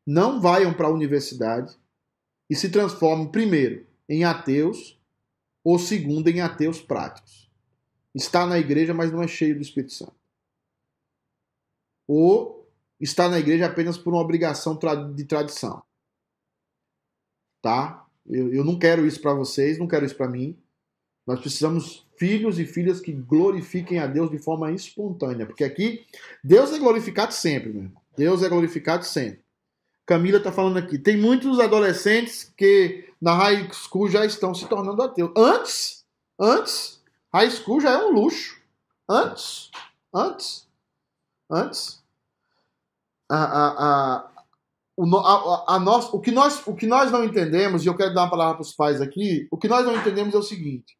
não vayam para a universidade e se transformem, primeiro, em ateus, ou segundo, em ateus práticos. Está na igreja, mas não é cheio do Espírito Santo. Ou está na igreja apenas por uma obrigação de tradição. Tá? Eu, eu não quero isso para vocês, não quero isso para mim. Nós precisamos filhos e filhas que glorifiquem a Deus de forma espontânea, porque aqui Deus é glorificado sempre, meu irmão. Deus é glorificado sempre. Camila está falando aqui. Tem muitos adolescentes que na high school já estão se tornando ateus. Antes, antes, high school já é um luxo. Antes, antes, antes. A, a, o, a, nós, o, que nós, o que nós não entendemos, e eu quero dar uma palavra para os pais aqui, o que nós não entendemos é o seguinte.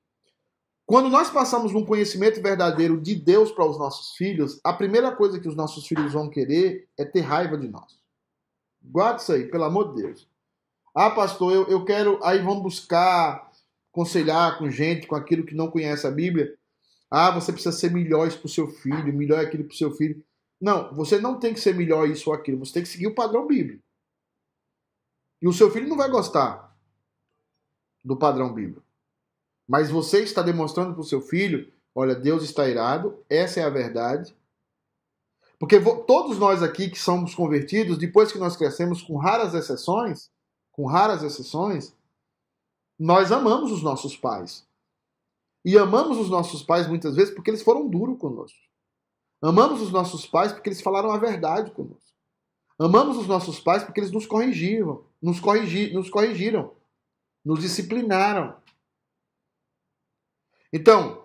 Quando nós passamos um conhecimento verdadeiro de Deus para os nossos filhos, a primeira coisa que os nossos filhos vão querer é ter raiva de nós. Guarda isso aí, pelo amor de Deus. Ah, pastor, eu, eu quero. Aí vamos buscar aconselhar com gente, com aquilo que não conhece a Bíblia. Ah, você precisa ser melhor para o seu filho, melhor aquilo para o seu filho. Não, você não tem que ser melhor isso ou aquilo, você tem que seguir o padrão bíblico. E o seu filho não vai gostar do padrão bíblico. Mas você está demonstrando para o seu filho: olha, Deus está irado, essa é a verdade, porque todos nós aqui que somos convertidos, depois que nós crescemos, com raras exceções, com raras exceções, nós amamos os nossos pais. E amamos os nossos pais muitas vezes porque eles foram duros conosco. Amamos os nossos pais porque eles falaram a verdade conosco. Amamos os nossos pais porque eles nos corrigiram, nos, corrigi, nos corrigiram, nos disciplinaram. Então,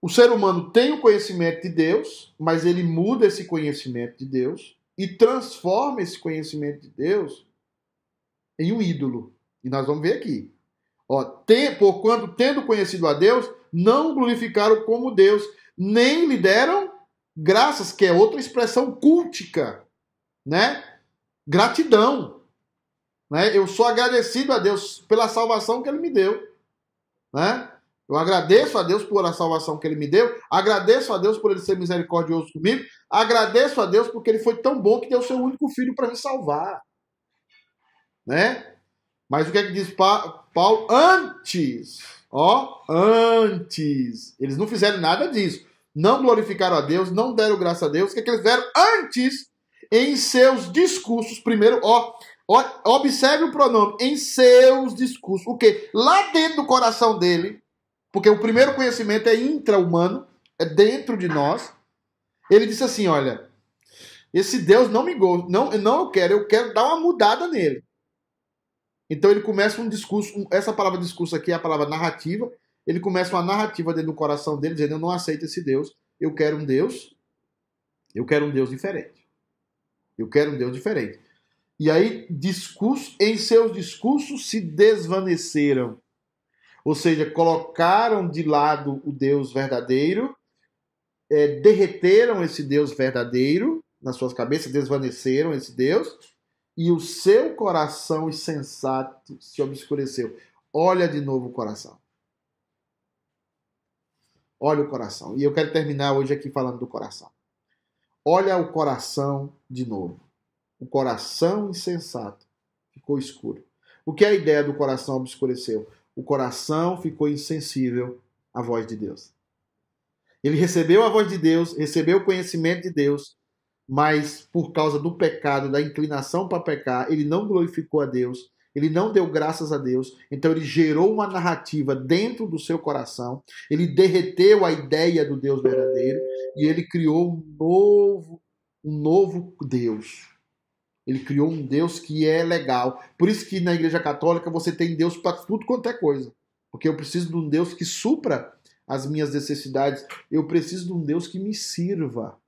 o ser humano tem o conhecimento de Deus, mas ele muda esse conhecimento de Deus e transforma esse conhecimento de Deus em um ídolo. E nós vamos ver aqui. Ó, tem, porquanto, tendo conhecido a Deus, não glorificaram como Deus, nem lhe deram graças, que é outra expressão cultica, né? Gratidão. Né? Eu sou agradecido a Deus pela salvação que Ele me deu. Né? Eu agradeço a Deus por a salvação que Ele me deu, agradeço a Deus por Ele ser misericordioso comigo, agradeço a Deus porque Ele foi tão bom que deu seu único filho para me salvar. Né? Mas o que é que diz Paulo? Antes, ó, antes. Eles não fizeram nada disso. Não glorificaram a Deus, não deram graça a Deus. O que, é que eles fizeram? Antes, em seus discursos, primeiro, ó, ó, observe o pronome, em seus discursos. O que? Lá dentro do coração dele, porque o primeiro conhecimento é intra-humano, é dentro de nós. Ele disse assim: olha, esse Deus não me gosta, não, não eu quero, eu quero dar uma mudada nele. Então ele começa um discurso, essa palavra discurso aqui é a palavra narrativa. Ele começa uma narrativa dentro do coração dele, dizendo: Eu não aceito esse Deus, eu quero um Deus, eu quero um Deus diferente. Eu quero um Deus diferente. E aí, discurso, em seus discursos se desvaneceram. Ou seja, colocaram de lado o Deus verdadeiro, é, derreteram esse Deus verdadeiro nas suas cabeças, desvaneceram esse Deus, e o seu coração insensato se obscureceu. Olha de novo o coração. Olha o coração. E eu quero terminar hoje aqui falando do coração. Olha o coração de novo. O coração insensato ficou escuro. O que é a ideia do coração obscureceu? O coração ficou insensível à voz de Deus. Ele recebeu a voz de Deus, recebeu o conhecimento de Deus, mas por causa do pecado, da inclinação para pecar, ele não glorificou a Deus, ele não deu graças a Deus, então ele gerou uma narrativa dentro do seu coração, ele derreteu a ideia do Deus verdadeiro e ele criou um novo, um novo Deus. Ele criou um Deus que é legal. Por isso que na Igreja Católica você tem Deus para tudo quanto é coisa. Porque eu preciso de um Deus que supra as minhas necessidades. Eu preciso de um Deus que me sirva.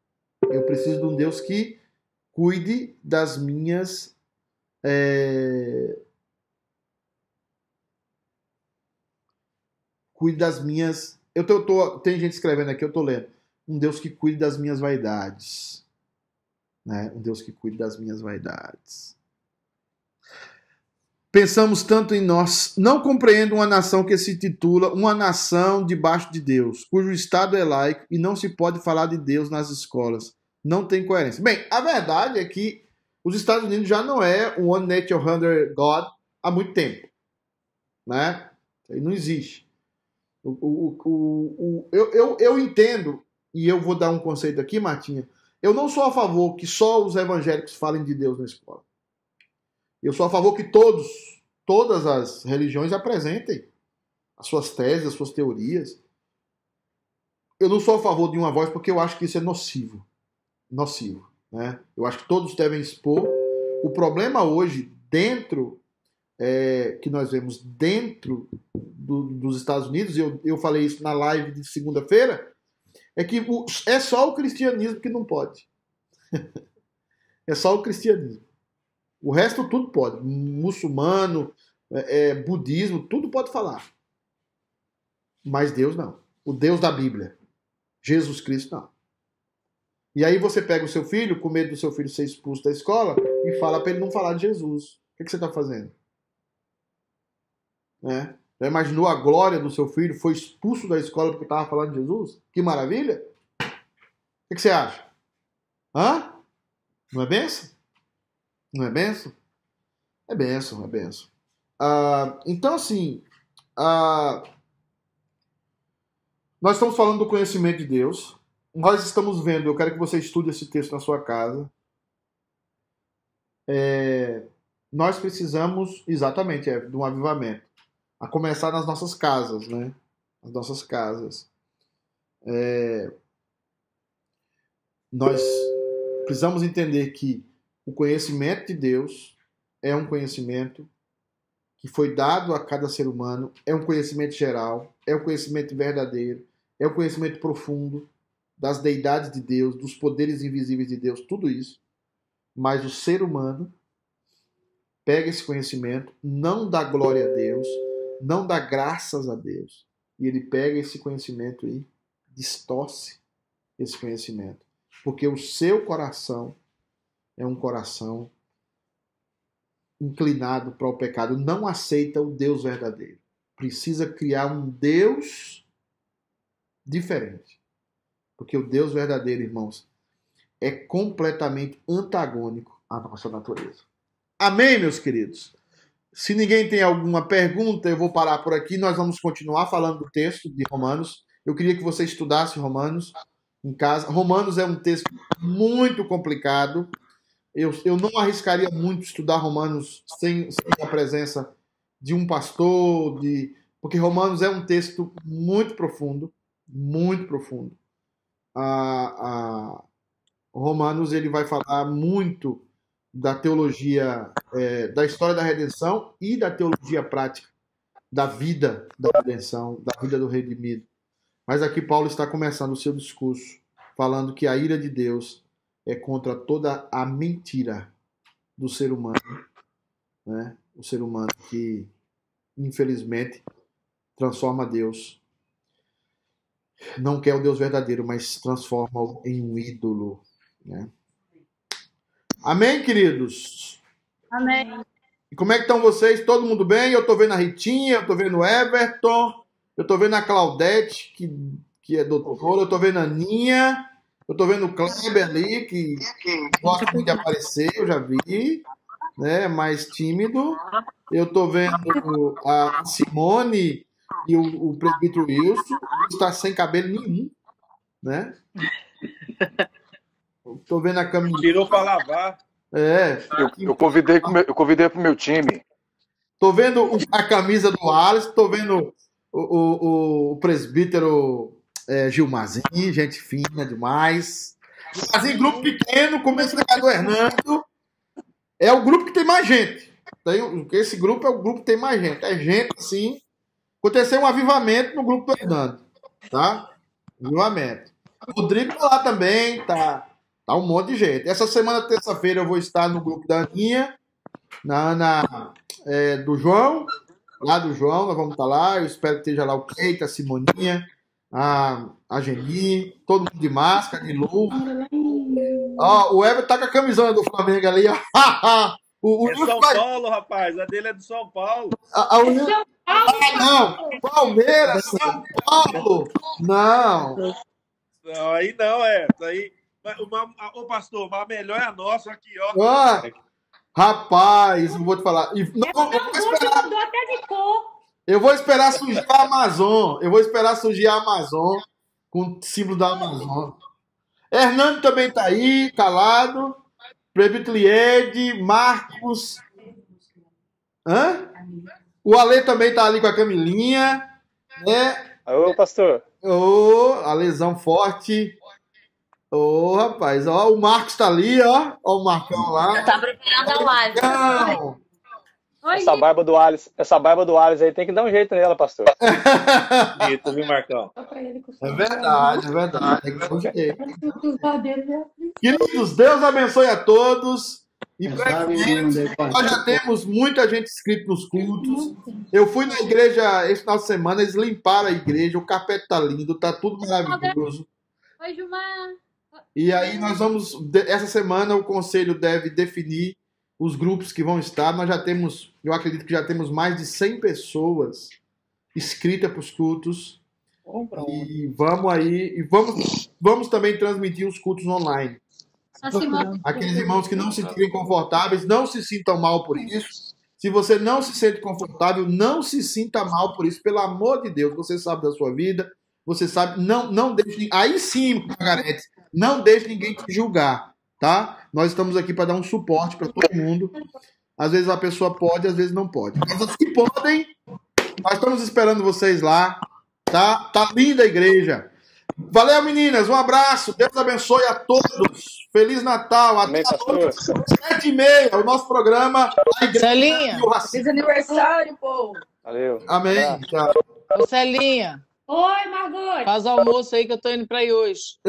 Eu preciso de um Deus que cuide das minhas é, cuide das minhas. Eu tô, tô, tem gente escrevendo aqui, eu tô lendo. Um Deus que cuide das minhas vaidades. Né? Um Deus que cuide das minhas vaidades. Pensamos tanto em nós. Não compreendo uma nação que se titula uma nação debaixo de Deus, cujo Estado é laico e não se pode falar de Deus nas escolas. Não tem coerência. Bem, a verdade é que os Estados Unidos já não é um One Nature Under God há muito tempo. Né? Aí não existe. O, o, o, eu, eu, eu entendo, e eu vou dar um conceito aqui, Martinha. Eu não sou a favor que só os evangélicos falem de Deus na escola. Eu sou a favor que todos, todas as religiões apresentem as suas teses, as suas teorias. Eu não sou a favor de uma voz porque eu acho que isso é nocivo. Nocivo. Né? Eu acho que todos devem expor. O problema hoje, dentro é, que nós vemos dentro do, dos Estados Unidos, e eu, eu falei isso na live de segunda-feira, é que o, é só o cristianismo que não pode. é só o cristianismo. O resto tudo pode. Muçulmano, é, é, budismo, tudo pode falar. Mas Deus não. O Deus da Bíblia. Jesus Cristo não. E aí você pega o seu filho, com medo do seu filho ser expulso da escola, e fala para ele não falar de Jesus. O que, que você está fazendo? Né? Já imaginou a glória do seu filho? Foi expulso da escola porque estava falando de Jesus? Que maravilha! O que, você acha? Hã? Não é benção? Não é benção? É benção, é benção. Ah, então, assim, ah, nós estamos falando do conhecimento de Deus. Nós estamos vendo, eu quero que você estude esse texto na sua casa. É, nós precisamos, exatamente, é, de um avivamento a começar nas nossas casas, né? As nossas casas. É... Nós precisamos entender que o conhecimento de Deus é um conhecimento que foi dado a cada ser humano, é um conhecimento geral, é um conhecimento verdadeiro, é um conhecimento profundo das deidades de Deus, dos poderes invisíveis de Deus, tudo isso. Mas o ser humano pega esse conhecimento, não dá glória a Deus, não dá graças a Deus. E ele pega esse conhecimento e distorce esse conhecimento. Porque o seu coração é um coração inclinado para o pecado, não aceita o Deus verdadeiro. Precisa criar um Deus diferente. Porque o Deus verdadeiro, irmãos, é completamente antagônico à nossa natureza. Amém, meus queridos? Se ninguém tem alguma pergunta, eu vou parar por aqui. Nós vamos continuar falando do texto de Romanos. Eu queria que você estudasse Romanos em casa. Romanos é um texto muito complicado. Eu, eu não arriscaria muito estudar Romanos sem, sem a presença de um pastor, de porque Romanos é um texto muito profundo, muito profundo. Romanos ele vai falar muito da teologia é, da história da redenção e da teologia prática da vida da redenção, da vida do redimido. Mas aqui Paulo está começando o seu discurso falando que a ira de Deus é contra toda a mentira do ser humano, né? O ser humano que infelizmente transforma Deus. Não quer o Deus verdadeiro, mas transforma-o em um ídolo. Né? Amém, queridos? Amém. E como é que estão vocês? Todo mundo bem? Eu tô vendo a Ritinha, eu tô vendo o Everton, eu tô vendo a Claudete, que, que é doutora, eu tô vendo a Aninha, eu tô vendo o Kleber ali, que gosta muito de aparecer, eu já vi, né? Mais tímido. Eu tô vendo a Simone e o, o presbítero Wilson, que está sem cabelo nenhum, né? Tô vendo a Camila. Tirou pra lavar. É, Eu, eu convidei pro meu, eu convidei pro meu time. Tô vendo a camisa do Alisson, tô vendo o, o- o presbítero é, Gilmazinho, gente fina demais. Gilmazinho, grupo pequeno, começo da casa do Hernando. É o grupo que tem mais gente. Tem- esse grupo é o grupo que tem mais gente. É gente, assim. Aconteceu um avivamento no grupo do Hernando. Tá? Avivamento. O Rodrigo tá lá também, tá, tá um monte de gente. Essa semana, terça-feira, eu vou estar no grupo da Aninha, na Ana é, do João, lá do João, nós vamos estar lá. Eu espero que esteja lá o Keita, a Simoninha, a, a Geni, todo mundo de máscara, de luva. Ó, o Everton tá com a camisona do Flamengo ali, ó. o, o, É São vai- Paulo, rapaz. A dele é do São Paulo. a, a União- Ah, não! Palmeiras, São Paulo! Não! Não, aí não, é. Aí, uma, ô, pastor, mas a melhor é a nossa aqui, ó. Ó, rapaz, eu vou te falar. E- não, eu, vou esperar, mudou até de cor. eu vou esperar surgir a Amazon. Eu vou esperar surgir a Amazon com o símbolo da Amazon. Hernando também tá aí, calado. Previto Liede, Marcos. Hã? O Ale também tá ali com a Camilinha. Né? Ô, pastor. Ô, a lesão forte. Ô, rapaz, ó, o Marcos tá ali, ó. Ó o Marcão lá. Tá preparando a live. Marcão! Oi, Essa barba do Alice, essa barba do Alice aí tem que dar um jeito nela, pastor. Bonito, viu, Marcão? É verdade, é verdade. Né? Queridos, Deus abençoe a todos. E brevemente, nós já temos muita gente inscrita nos cultos. Eu fui na igreja esse final de semana, eles limparam a igreja, o carpete tá lindo, tá tudo maravilhoso. Oi, Gilmar. E aí nós vamos, essa semana o conselho deve definir os grupos que vão estar. Nós já temos, eu acredito que já temos mais de 100 pessoas inscritas para os cultos. E vamos aí, e vamos, vamos também transmitir os cultos online. Aqueles irmãos que não se sentirem confortáveis, não se sintam mal por isso. Se você não se sente confortável, não se sinta mal por isso, pelo amor de Deus. Você sabe da sua vida, você sabe, não, não deixe. Aí sim, Margarete, não deixe ninguém te julgar, tá? Nós estamos aqui para dar um suporte para todo mundo. Às vezes a pessoa pode, às vezes não pode. Mas os que podem, nós estamos esperando vocês lá, tá? Tá linda a igreja. Valeu, meninas. Um abraço. Deus abençoe a todos. Feliz Natal. Até sete e meia, o nosso programa. A igreja Celinha. Feliz aniversário, povo. Valeu. Amém. Tchau. ô Celinha, Oi, Margot. faz almoço aí que eu tô indo pra aí hoje.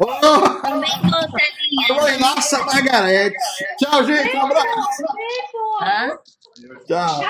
Oh, Também tô, Celinha. Alô, Inácia Margarete. Tchau, gente. Um abraço. Hã? Tchau.